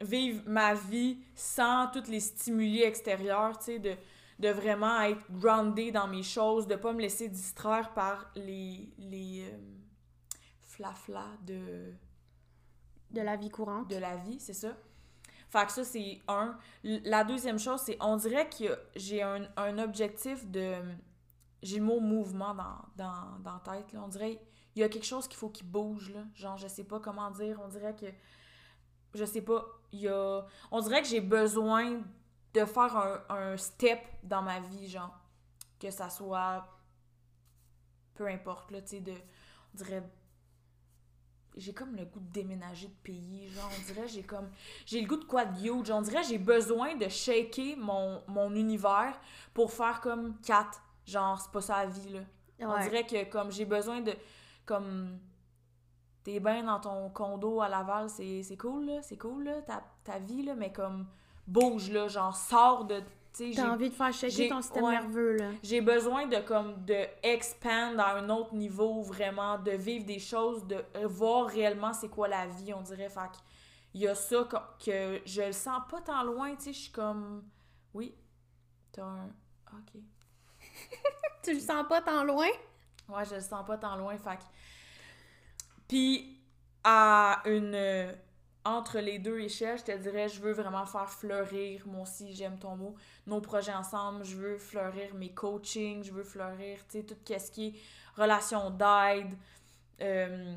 vivre ma vie sans tous les stimuli extérieurs, tu sais, de, de vraiment être grounded dans mes choses, de pas me laisser distraire par les, les euh, flaflas de, De la vie courante. de la vie, c'est ça. Fait que ça, c'est un. La deuxième chose, c'est on dirait que j'ai un, un objectif de. J'ai le mot mouvement dans, dans, dans la tête. Là. On dirait il y a quelque chose qu'il faut qu'il bouge. Là. Genre, je sais pas comment dire. On dirait que. Je sais pas. Il y a. On dirait que j'ai besoin de faire un, un step dans ma vie, genre. Que ça soit. Peu importe, là, tu sais, de. On dirait j'ai comme le goût de déménager de pays. Genre, on dirait, j'ai comme. J'ai le goût de quoi de huge. On dirait, j'ai besoin de shaker mon, mon univers pour faire comme quatre. Genre, c'est pas ça la vie, là. On dirait que comme j'ai besoin de. Comme. T'es bien dans ton condo à Laval, c'est c'est cool, là. C'est cool, là, ta, ta vie, là. Mais comme. Bouge, là. Genre, sors de. T'as j'ai envie de faire j'ai- ton système ouais. nerveux, là. j'ai besoin de comme de expand à un autre niveau vraiment de vivre des choses de euh, voir réellement c'est quoi la vie on dirait fait que il y a ça que, que je le sens pas tant loin tu sais je suis comme oui t'as un ok (laughs) Tu le sens pas tant loin? ouais je le sens pas tant loin fait puis à une entre les deux échelles, je te dirais, je veux vraiment faire fleurir, moi aussi, j'aime ton mot, nos projets ensemble. Je veux fleurir mes coachings, je veux fleurir, tu sais, tout ce qui est relation d'aide, euh,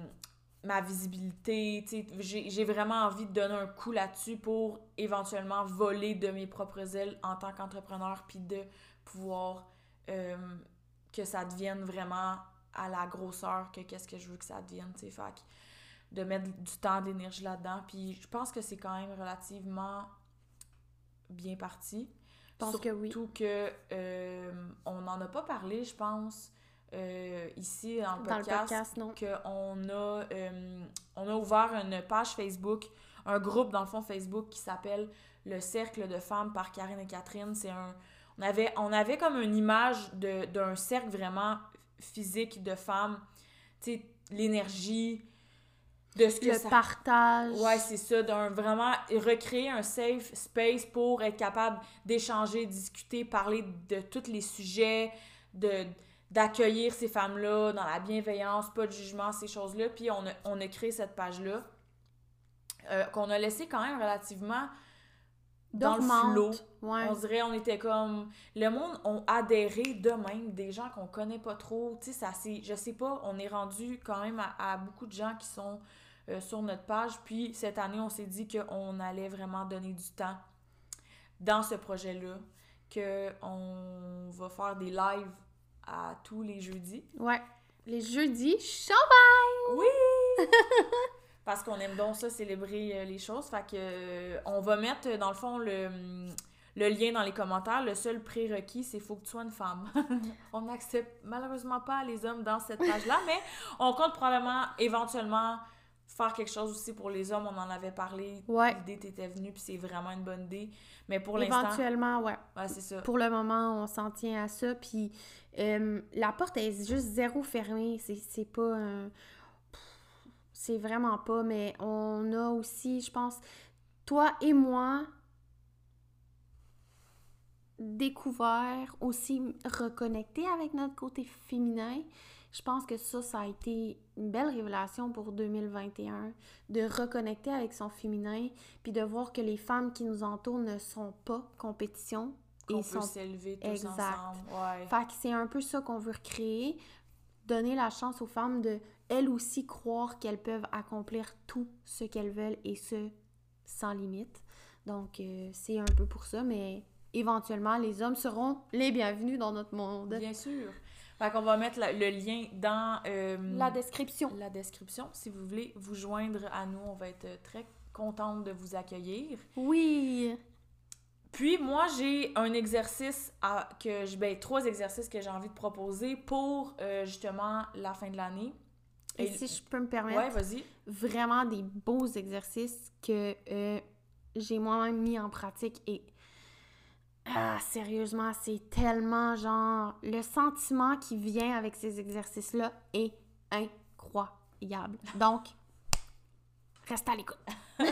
ma visibilité, tu sais. J'ai vraiment envie de donner un coup là-dessus pour éventuellement voler de mes propres ailes en tant qu'entrepreneur, puis de pouvoir euh, que ça devienne vraiment à la grosseur que qu'est-ce que je veux que ça devienne, tu sais. Fait de mettre du temps, d'énergie là-dedans. Puis je pense que c'est quand même relativement bien parti. Je pense que oui. Surtout que euh, on n'en a pas parlé, je pense, euh, ici dans le Dans le podcast. podcast, non. qu'on a, euh, on a ouvert une page Facebook, un groupe dans le fond Facebook qui s'appelle Le Cercle de femmes par Karine et Catherine. C'est un. On avait, on avait comme une image d'un cercle vraiment physique de femmes. Tu sais, l'énergie, de ce que Le ça partage. Ouais, c'est ça, d'un vraiment recréer un safe space pour être capable d'échanger, discuter, parler de tous les sujets, de d'accueillir ces femmes-là dans la bienveillance, pas de jugement, ces choses-là. Puis on a, on a créé cette page-là euh, qu'on a laissé quand même relativement dans le. Ouais. On dirait, on était comme. Le monde ont adhéré de même, des gens qu'on connaît pas trop. Tu sais, ça c'est. Je sais pas, on est rendu quand même à, à beaucoup de gens qui sont euh, sur notre page. Puis cette année, on s'est dit qu'on allait vraiment donner du temps dans ce projet-là. Qu'on va faire des lives à tous les jeudis. Ouais. Les jeudis, champagne! Oui! (laughs) Parce qu'on aime donc ça, célébrer euh, les choses. Fait que euh, on va mettre, dans le fond, le, le lien dans les commentaires. Le seul prérequis, c'est faut que tu sois une femme. (laughs) on n'accepte malheureusement pas les hommes dans cette (laughs) page-là, mais on compte probablement éventuellement faire quelque chose aussi pour les hommes. On en avait parlé. Ouais. L'idée t'était venue, puis c'est vraiment une bonne idée. Mais pour l'instant, Éventuellement, ouais. ouais, c'est ça. Pour le moment, on s'en tient à ça. Puis euh, la porte est juste zéro fermée. C'est c'est pas un. C'est vraiment pas. Mais on a aussi, je pense, toi et moi, découvert, aussi reconnecté avec notre côté féminin. Je pense que ça, ça a été une belle révélation pour 2021, de reconnecter avec son féminin, puis de voir que les femmes qui nous entourent ne sont pas compétition, Qu'on et peut sont s'élever tous Exact. ensemble. Ouais. fait que c'est un peu ça qu'on veut recréer, donner la chance aux femmes de, elles aussi, croire qu'elles peuvent accomplir tout ce qu'elles veulent et ce, sans limite. Donc, euh, c'est un peu pour ça, mais éventuellement, les hommes seront les bienvenus dans notre monde. Bien sûr. Fait qu'on va mettre la- le lien dans euh, La description. la description. Si vous voulez vous joindre à nous, on va être très contente de vous accueillir. Oui. Puis moi, j'ai un exercice à, que je ben trois exercices que j'ai envie de proposer pour euh, justement la fin de l'année. Et si je peux me permettre, Ouais, vas-y. vraiment des beaux exercices que euh, j'ai moi-même mis en pratique et ah, sérieusement, c'est tellement genre le sentiment qui vient avec ces exercices-là est incroyable. (laughs) Donc, reste à l'écoute. (laughs)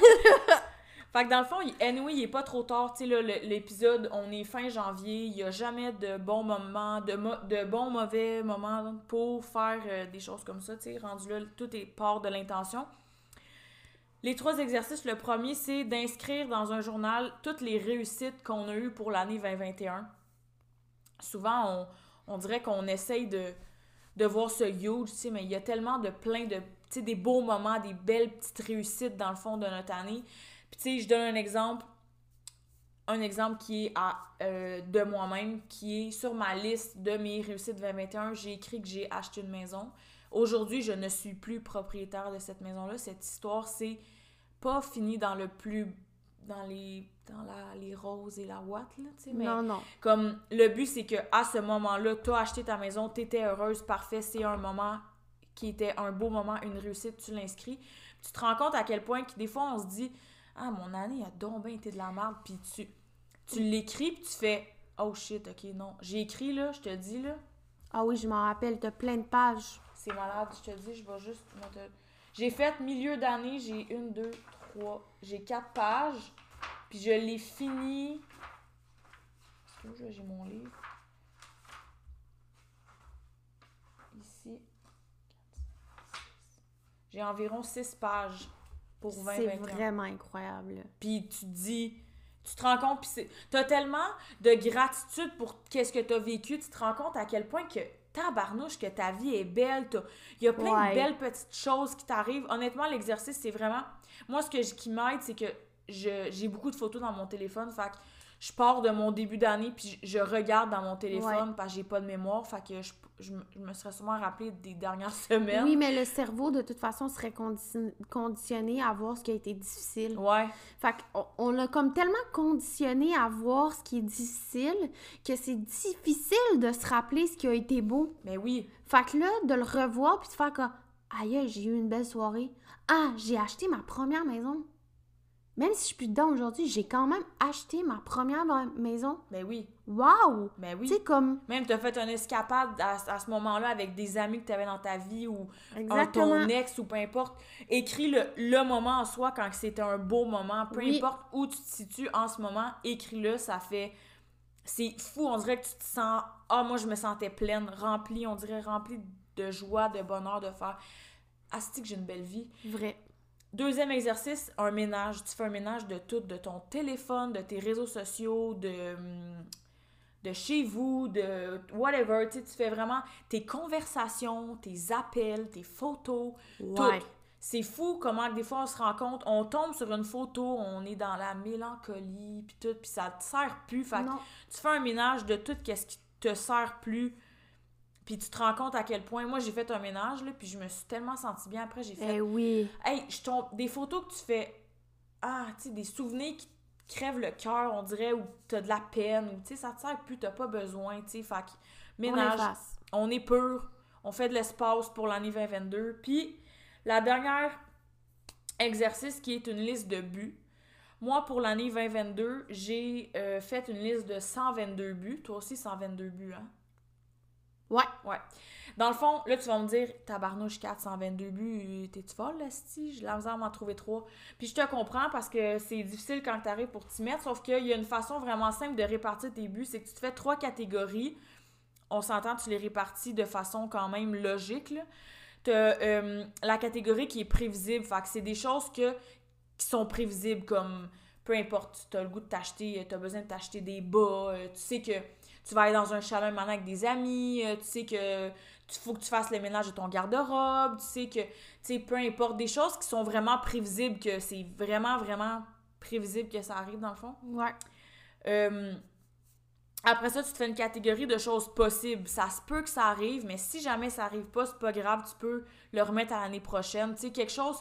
Fait que dans le fond, anyway, il est pas trop tard. Tu sais, l'épisode, on est fin janvier. Il y a jamais de bons moments, de, mo- de bons, mauvais moments pour faire euh, des choses comme ça. Tu sais, rendu là, tout est part de l'intention. Les trois exercices, le premier, c'est d'inscrire dans un journal toutes les réussites qu'on a eues pour l'année 2021. Souvent, on, dirait qu'on essaye de, voir ce huge, mais il y a tellement de plein de, des beaux moments, des belles petites réussites dans le fond de notre année. Puis tu sais, je donne un exemple, un exemple qui est à, euh, de moi-même, qui est sur ma liste de mes réussites 2021. J'ai écrit que j'ai acheté une maison. Aujourd'hui, je ne suis plus propriétaire de cette maison-là. Cette histoire, c'est pas fini dans le plus dans les dans la, les roses et la ouate là, tu sais, mais Non, non. comme le but c'est que à ce moment-là, tu as acheté ta maison, tu étais heureuse, parfait, c'est un moment qui était un beau moment, une réussite, tu l'inscris. Tu te rends compte à quel point que des fois on se dit ah mon année a donc bien été de la merde puis tu tu l'écris puis tu fais oh shit, OK, non, j'ai écrit là, je te dis là, Ah oui, je m'en rappelle, t'as plein de pages. C'est malade, je te dis, je vais juste J'ai fait milieu d'année, j'ai une, deux, trois, j'ai quatre pages, puis je l'ai fini. Est-ce que j'ai mon livre? Ici. J'ai environ six pages pour C'est 2021. vraiment incroyable. Puis tu te dis, tu te rends compte, puis c'est- t'as tellement de gratitude pour qu'est-ce que t'as vécu, tu te rends compte à quel point que tabarnouche, que ta vie est belle, il y a plein Ouais. de belles petites choses qui t'arrivent. Honnêtement, l'exercice, c'est vraiment... Moi, ce que je- qui m'aide, c'est que je- j'ai beaucoup de photos dans mon téléphone, fait que je pars de mon début d'année, puis je, je regarde dans mon téléphone, parce que j'ai pas de mémoire, fait que je, je, me- je me serais sûrement rappelé des dernières (laughs) semaines. Oui, mais le cerveau, de toute façon, serait condi- conditionné à voir ce qui a été difficile. Ouais, Fait qu'on on l'a comme tellement conditionné à voir ce qui est difficile que c'est difficile de se rappeler ce qui a été beau. mais oui. Fait que là, de le revoir puis de faire comme Aïe, j'ai eu une belle soirée. Ah, j'ai acheté ma première maison. Même si je suis plus dedans aujourd'hui, j'ai quand même acheté ma première ma- maison. Mais oui, Waouh! mais oui. Tu sais, comme. Même t'as fait une escapade à, à ce moment-là avec des amis que t'avais dans ta vie ou un, ton ex ou peu importe. Écris le, le moment en soi quand c'était un beau moment. Peu Oui. importe où tu te situes en ce moment, écris-le. Ça fait... C'est fou, on dirait que tu te sens... Ah, moi, je me sentais pleine, remplie, on dirait remplie de joie, de bonheur, de faire... Asti que j'ai une belle vie. Vrai. Deuxième exercice, un ménage. Tu fais un ménage de tout, de ton téléphone, de tes réseaux sociaux, de, de chez vous, de whatever. Tu sais, tu fais vraiment tes conversations, tes appels, tes photos, Ouais. tout. C'est fou comment des fois on se rend compte, on tombe sur une photo, on est dans la mélancolie, puis tout, puis ça te sert plus. Fait que tu fais un ménage de tout ce qui te sert plus. Puis tu te rends compte à quel point. Moi, j'ai fait un ménage, là, puis je me suis tellement sentie bien. Après, j'ai fait Eh oui. Hey, je tombe. Des photos que tu fais. Ah, tu sais, des souvenirs qui crèvent le cœur, on dirait, ou t'as de la peine, ou tu sais, ça te sert plus, t'as pas besoin, tu sais. Fait que, ménage, on est pur, on fait de l'espace pour l'année 2022. Puis, la dernière exercice qui est une liste de buts. Moi, pour l'année 2022, j'ai euh, fait une liste de 122 buts. Toi aussi, 122 buts, hein? Ouais. Ouais. Dans le fond, là, tu vas me dire, tabarnouche 422 buts, t'es-tu folle, là, J'ai la misère m'en trouver trois. Puis je te comprends parce que c'est difficile quand t'arrives pour t'y mettre, sauf qu'il y a une façon vraiment simple de répartir tes buts, c'est que tu te fais trois catégories. On s'entend, tu les répartis de façon quand même logique. T'as euh, la catégorie qui est prévisible, fait que c'est des choses que, qui sont prévisibles, comme peu importe, tu as le goût de t'acheter, tu as besoin de t'acheter des bas, euh, tu sais que tu vas aller dans un chalet maintenant avec des amis, euh, tu sais que tu faut que tu fasses le ménage de ton garde-robe, tu sais que, tu sais, peu importe, des choses qui sont vraiment prévisibles, que c'est vraiment, vraiment prévisible que ça arrive, dans le fond. Ouais. Euh, après ça, tu te fais une catégorie de choses possibles. Ça se peut que ça arrive, mais si jamais ça arrive pas, c'est pas grave, tu peux le remettre à l'année prochaine. Tu sais, quelque chose.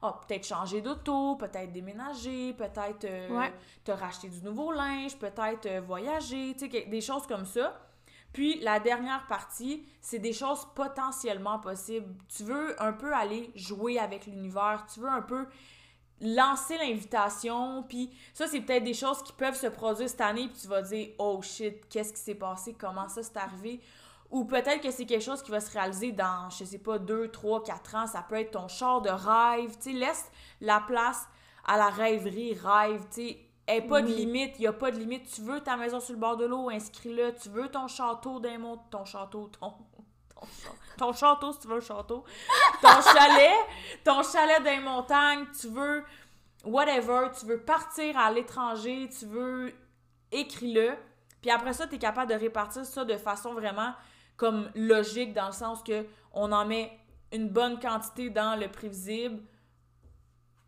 Ah, peut-être changer d'auto, peut-être déménager, peut-être euh, Ouais. te racheter du nouveau linge, peut-être euh, voyager, tu sais, des choses comme ça. Puis la dernière partie, c'est des choses potentiellement possibles. Tu veux un peu aller jouer avec l'univers, tu veux un peu lancer l'invitation, puis ça, c'est peut-être des choses qui peuvent se produire cette année, puis tu vas dire « Oh shit, qu'est-ce qui s'est passé? Comment ça s'est arrivé? » Ou peut-être que c'est quelque chose qui va se réaliser dans, je sais pas, 2, 3, 4 ans. Ça peut être ton char de rêve. Tu laisse la place à la rêverie, rêve. Tu sais, pas de limite, il y a pas de limite. Tu veux ta maison sur le bord de l'eau, inscris-le. Tu veux ton château d'un mont... Ton château, ton... Ton, château, si tu veux un château. Ton chalet, ton chalet dans les montagnes. Tu veux whatever. Tu veux partir à l'étranger. Tu veux... Écris-le. Puis après ça, tu es capable de répartir ça de façon vraiment comme logique, dans le sens que on en met une bonne quantité dans le prévisible,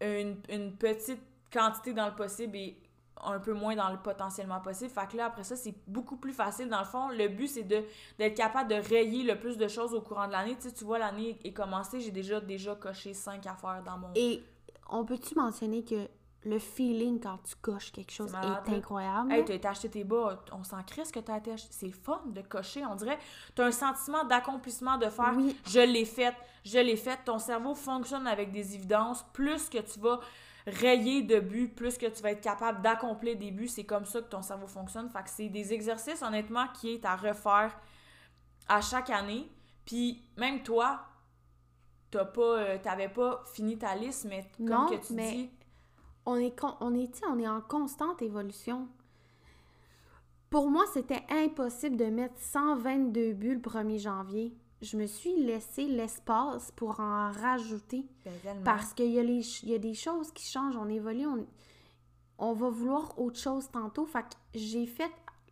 une, une petite quantité dans le possible et un peu moins dans le potentiellement possible. Fait que là, après ça, c'est beaucoup plus facile. Dans le fond, le but, c'est de d'être capable de rayer le plus de choses au courant de l'année. Tu tu vois, l'année est commencée, j'ai déjà, déjà coché cinq affaires dans mon... Et on peut-tu mentionner que le feeling quand tu coches quelque chose est incroyable? Hey, t'as été acheter tes bas, on s'en crisse que t'as été acheter. C'est fun de cocher, on dirait. T'as un sentiment d'accomplissement de faire Oui. je l'ai fait, je l'ai fait. Ton cerveau fonctionne avec des évidences. Plus que tu vas rayer de buts, plus que tu vas être capable d'accomplir des buts. C'est comme ça que ton cerveau fonctionne. Fait que c'est des exercices, honnêtement, qui est à refaire à chaque année. Puis même toi, t'as pas, euh, t'avais pas fini ta liste, mais comme Non, que tu mais- dis, on est, on, est, tu sais, on est en constante évolution. Pour moi, c'était impossible de mettre 122 buts le 1er janvier. Je me suis laissé l'espace pour en rajouter ben, parce qu'il y, a les il y a des choses qui changent, on évolue, on, on va vouloir autre chose tantôt. Fait que j'ai fait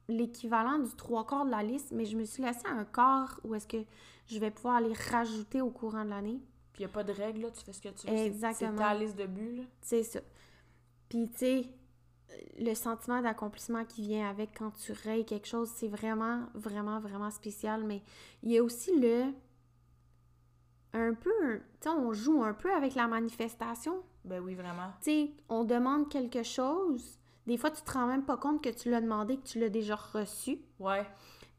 l'équivalent du trois quarts de la liste, mais je me suis laissé un quart où est-ce que je vais pouvoir les rajouter au courant de l'année. Puis y a pas de règle, là, tu fais ce que tu veux. Exactement. C'est ta liste de buts, là. C'est ça. Puis, tu sais, le sentiment d'accomplissement qui vient avec quand tu rayes quelque chose, c'est vraiment, vraiment, vraiment spécial. Mais il y a aussi le. Un peu. Tu sais, on joue un peu avec la manifestation. Ben oui, vraiment. Tu sais, on demande quelque chose. Des fois, tu te rends même pas compte que tu l'as demandé, que tu l'as déjà reçu. Ouais.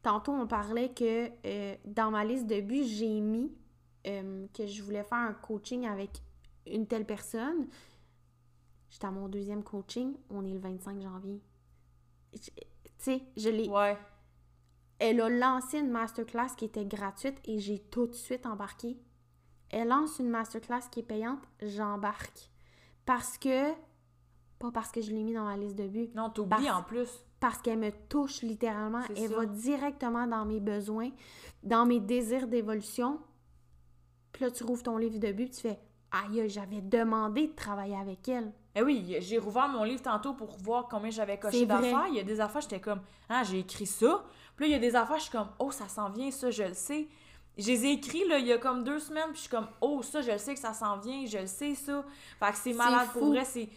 Tantôt, on parlait que euh, dans ma liste de buts, j'ai mis euh, que je voulais faire un coaching avec une telle personne. J'étais à mon deuxième coaching, on est le 25 janvier. Tu sais, je l'ai. Ouais. Elle a lancé une masterclass qui était gratuite et j'ai tout de suite embarqué. Elle lance une masterclass qui est payante, j'embarque. Parce que. Pas parce que je l'ai mis dans ma liste de buts, Non, t'oublies Parce- en plus. parce qu'elle me touche littéralement. Elle ça. va directement dans mes besoins, dans mes désirs d'évolution. Puis là, tu rouvres ton livre de but, tu fais Aïe, j'avais demandé de travailler avec elle. Eh oui, j'ai rouvert mon livre tantôt pour voir combien j'avais coché d'affaires. Il y a des affaires, j'étais comme, ah, j'ai écrit ça. Puis là, il y a des affaires, je suis comme, oh, ça s'en vient, ça, je le sais. Je les ai écrits, là, il y a comme deux semaines, puis je suis comme, oh, ça, je le sais que ça s'en vient, je le sais, ça. Fait que c'est malade. Pour vrai, c'est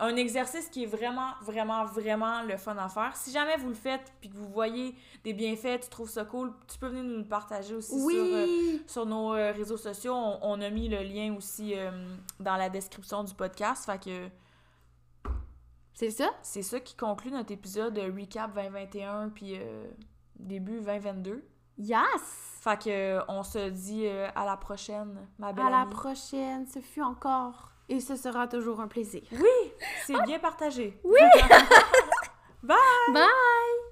un exercice qui est vraiment, vraiment, vraiment le fun à faire. Si jamais vous le faites, puis que vous voyez des bienfaits, tu trouves ça cool, tu peux venir nous le partager aussi sur... euh, Oui! sur nos euh, réseaux sociaux. On, on a mis le lien aussi euh, dans la description du podcast. Fait que C'est ça? c'est ça qui conclut notre épisode de Recap 2021 puis début 2022. Yes! Fait que on se dit à la prochaine, ma belle À la prochaine, ce fut encore et ce sera toujours un plaisir. Oui, c'est bien partagé. (laughs) (laughs) Bye!